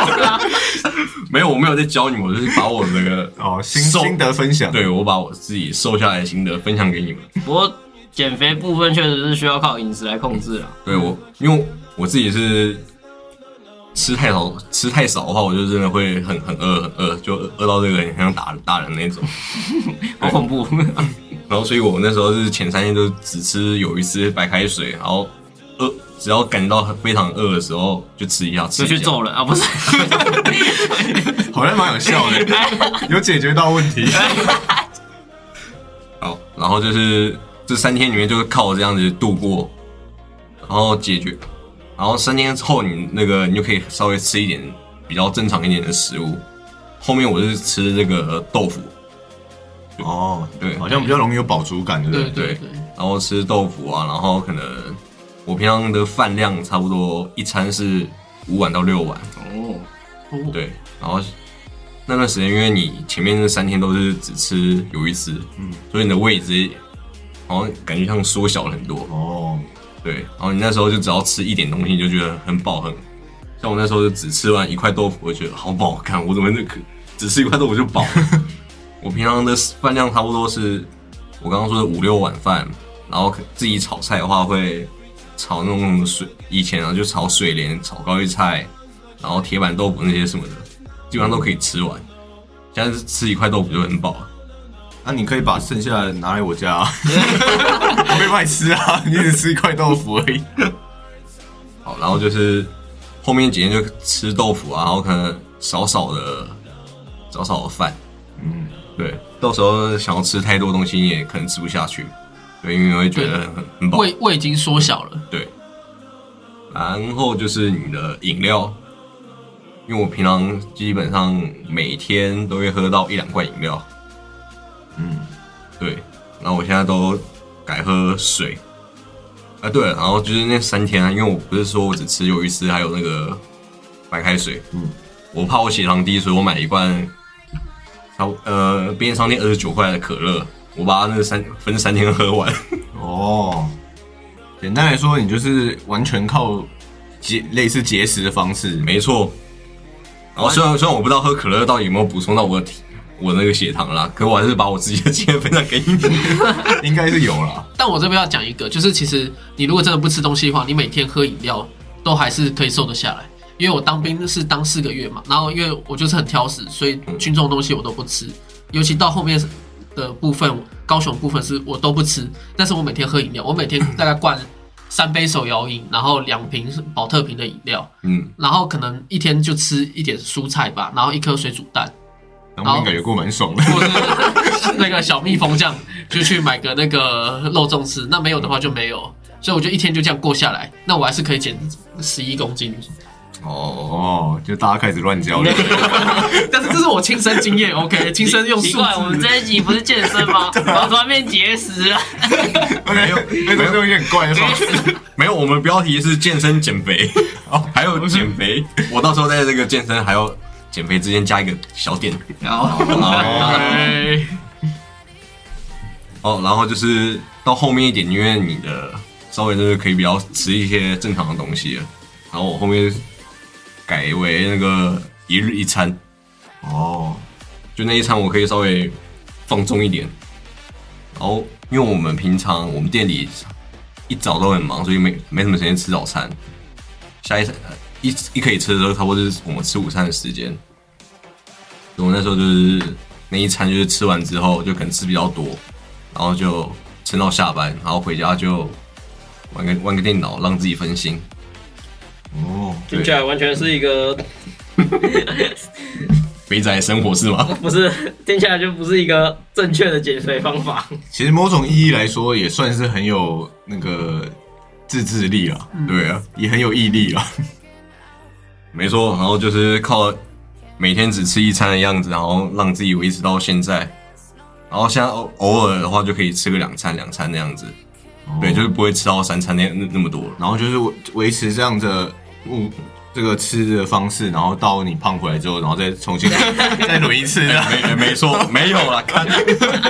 [SPEAKER 1] 没有，我没有在教你们，我就是把我这个
[SPEAKER 2] 哦，心心得分享。
[SPEAKER 1] 对我把我自己瘦下来的心得分享给你们。
[SPEAKER 3] 不过减肥部分确实是需要靠饮食来控制啊。
[SPEAKER 1] 对我，因为我自己是吃太少，吃太少的话，我就真的会很很饿，很饿，就饿到这个很像打打人那种。
[SPEAKER 3] 好恐怖！
[SPEAKER 1] 然后，所以我那时候是前三天都只吃有一次白开水，然后饿，只要感觉到很非常饿的时候就吃一下，吃一下。
[SPEAKER 3] 就去揍人 啊，不是？
[SPEAKER 2] 好像蛮有效的，有解决到问题。
[SPEAKER 1] 好，然后就是这三天里面就是靠我这样子度过，然后解决，然后三天之后你那个你就可以稍微吃一点比较正常一点的食物。后面我是吃这个豆腐，
[SPEAKER 2] 哦，
[SPEAKER 1] 对。
[SPEAKER 2] 好像比较容易有饱足感，对不
[SPEAKER 4] 对？
[SPEAKER 2] 对？
[SPEAKER 4] 对对，
[SPEAKER 1] 然后吃豆腐啊，然后可能我平常的饭量差不多一餐是五碗到六碗，
[SPEAKER 3] 哦，
[SPEAKER 4] 哦
[SPEAKER 1] 对，然后那段时间因为你前面那三天都是只吃鱿鱼丝，嗯，所以你的胃直接好像感觉像缩小了很多，
[SPEAKER 2] 哦，
[SPEAKER 1] 对，然后你那时候就只要吃一点东西，你就觉得很饱很。像我那时候就只吃完一块豆腐，我觉得好饱，看我怎么那可只吃一块豆腐就饱。我平常的饭量差不多是我刚刚说的五六碗饭，然后自己炒菜的话会炒那种水，以前啊就炒水莲、炒高丽菜，然后铁板豆腐那些什么的，基本上都可以吃完。现在是吃一块豆腐就很饱了。
[SPEAKER 2] 那你可以把剩下的拿来我家，我没办法吃啊，你只吃一块豆腐而已。
[SPEAKER 1] 好，然后就是后面几天就吃豆腐啊，然后可能少少的少少的饭，
[SPEAKER 2] 嗯，
[SPEAKER 1] 对，到时候想要吃太多东西，你也可能吃不下去，对，因为会觉得很很饱。
[SPEAKER 4] 胃胃已经缩小了。
[SPEAKER 1] 对，然后就是你的饮料，因为我平常基本上每天都会喝到一两罐饮料，
[SPEAKER 2] 嗯，
[SPEAKER 1] 对，然后我现在都改喝水。啊，对了，然后就是那三天啊，因为我不是说我只吃鱿鱼丝，还有那个白开水，
[SPEAKER 2] 嗯，
[SPEAKER 1] 我怕我血糖低，所以我买了一罐，差不呃便利商店二十九块的可乐，我把它那个三分三天喝完。
[SPEAKER 2] 哦，简单来说，你就是完全靠节类似节食的方式，
[SPEAKER 1] 没错。然后虽然虽然我不知道喝可乐到底有没有补充到我的体我那个血糖啦，可我还是把我自己的经验分享给你。
[SPEAKER 2] 应该是有啦。
[SPEAKER 4] 但我这边要讲一个，就是其实你如果真的不吃东西的话，你每天喝饮料都还是可以瘦得下来。因为我当兵是当四个月嘛，然后因为我就是很挑食，所以军中的东西我都不吃，尤其到后面的部分，高雄部分是我都不吃，但是我每天喝饮料，我每天大概灌三杯手摇饮，然后两瓶保特瓶的饮料，
[SPEAKER 1] 嗯，
[SPEAKER 4] 然后可能一天就吃一点蔬菜吧，然后一颗水煮蛋，
[SPEAKER 2] 当兵感觉过蛮爽的。
[SPEAKER 4] 或是那个小蜜蜂酱，就去买个那个肉粽吃。那没有的话就没有，所以我就一天就这样过下来。那我还是可以减十一公斤，
[SPEAKER 1] 哦，
[SPEAKER 2] 哦，就大家开始乱交了。
[SPEAKER 4] 但是这是我亲身经验，OK，亲身用数
[SPEAKER 3] 奇怪，我们
[SPEAKER 4] 字。
[SPEAKER 3] 这一集不是健身吗？然后突然变节食 了。
[SPEAKER 2] 没有，那种有点怪的方式。
[SPEAKER 1] 没有，我们标题是健身减肥，哦，还有减肥。我到时候在这个健身还有减肥之间加一个小点。
[SPEAKER 3] 然后
[SPEAKER 4] 哎
[SPEAKER 1] 哦，然后就是到后面一点，因为你的稍微就是可以比较吃一些正常的东西了，然后我后面改为那个一日一餐，
[SPEAKER 2] 哦，
[SPEAKER 1] 就那一餐我可以稍微放纵一点。然后因为我们平常我们店里一早都很忙，所以没没什么时间吃早餐。下一餐呃一一可以吃的时候，差不多就是我们吃午餐的时间。我那时候就是那一餐就是吃完之后就可能吃比较多，然后就撑到下班，然后回家就玩个玩个电脑，让自己分心。
[SPEAKER 2] 哦，
[SPEAKER 3] 听起来完全是一个
[SPEAKER 1] 肥宅生活是吗？
[SPEAKER 3] 不是，听起来就不是一个正确的减肥方法。
[SPEAKER 2] 其实某种意义来说，也算是很有那个自制力了，
[SPEAKER 1] 对啊，
[SPEAKER 2] 也很有毅力了。
[SPEAKER 1] 没错。然后就是靠每天只吃一餐的样子，然后让自己维持到现在。然后现在偶偶尔的话，就可以吃个两餐两餐那样子。对，就是不会吃到三餐那那那么多。
[SPEAKER 2] 然后就是维维持这样的物这个吃的方式，然后到你胖回来之后，然后再重新 再轮一次。
[SPEAKER 1] 没没错，没有了，看。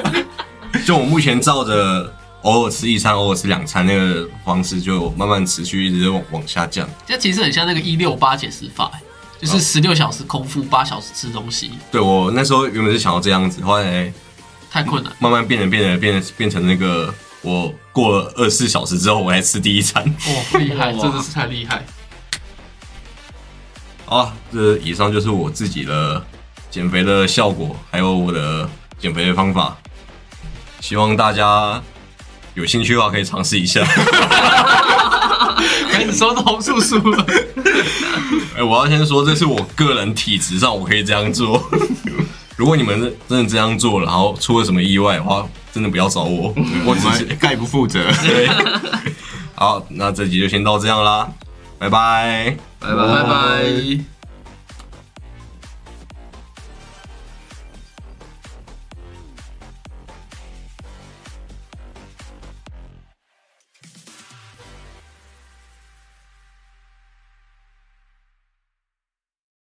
[SPEAKER 1] 就我目前照着偶尔吃一餐，偶尔吃两餐那个方式，就慢慢持续一直往往下降。
[SPEAKER 4] 这其实很像那个一六八减食法、欸就是十六小时空腹，八小时吃东西，
[SPEAKER 1] 对我那时候原本是想要这样子，后来
[SPEAKER 4] 太困难。
[SPEAKER 1] 慢慢变得变得变得变成那个，我过了二十四小时之后，我才吃第一餐。
[SPEAKER 4] 哇，厉害，真的是太厉害。
[SPEAKER 1] 啊，这以上就是我自己的减肥的效果，还有我的减肥的方法。希望大家有兴趣的话可以尝试一下。
[SPEAKER 4] 开始收红素素了。
[SPEAKER 1] 哎、我要先说，这是我个人体质上我可以这样做。如果你们真的这样做了，然后出了什么意外的话，真的不要找我，我
[SPEAKER 2] 我
[SPEAKER 1] 只是
[SPEAKER 2] 概不负责。
[SPEAKER 1] 对。好，那这集就先到这样啦，拜拜。
[SPEAKER 3] 拜
[SPEAKER 4] 拜拜。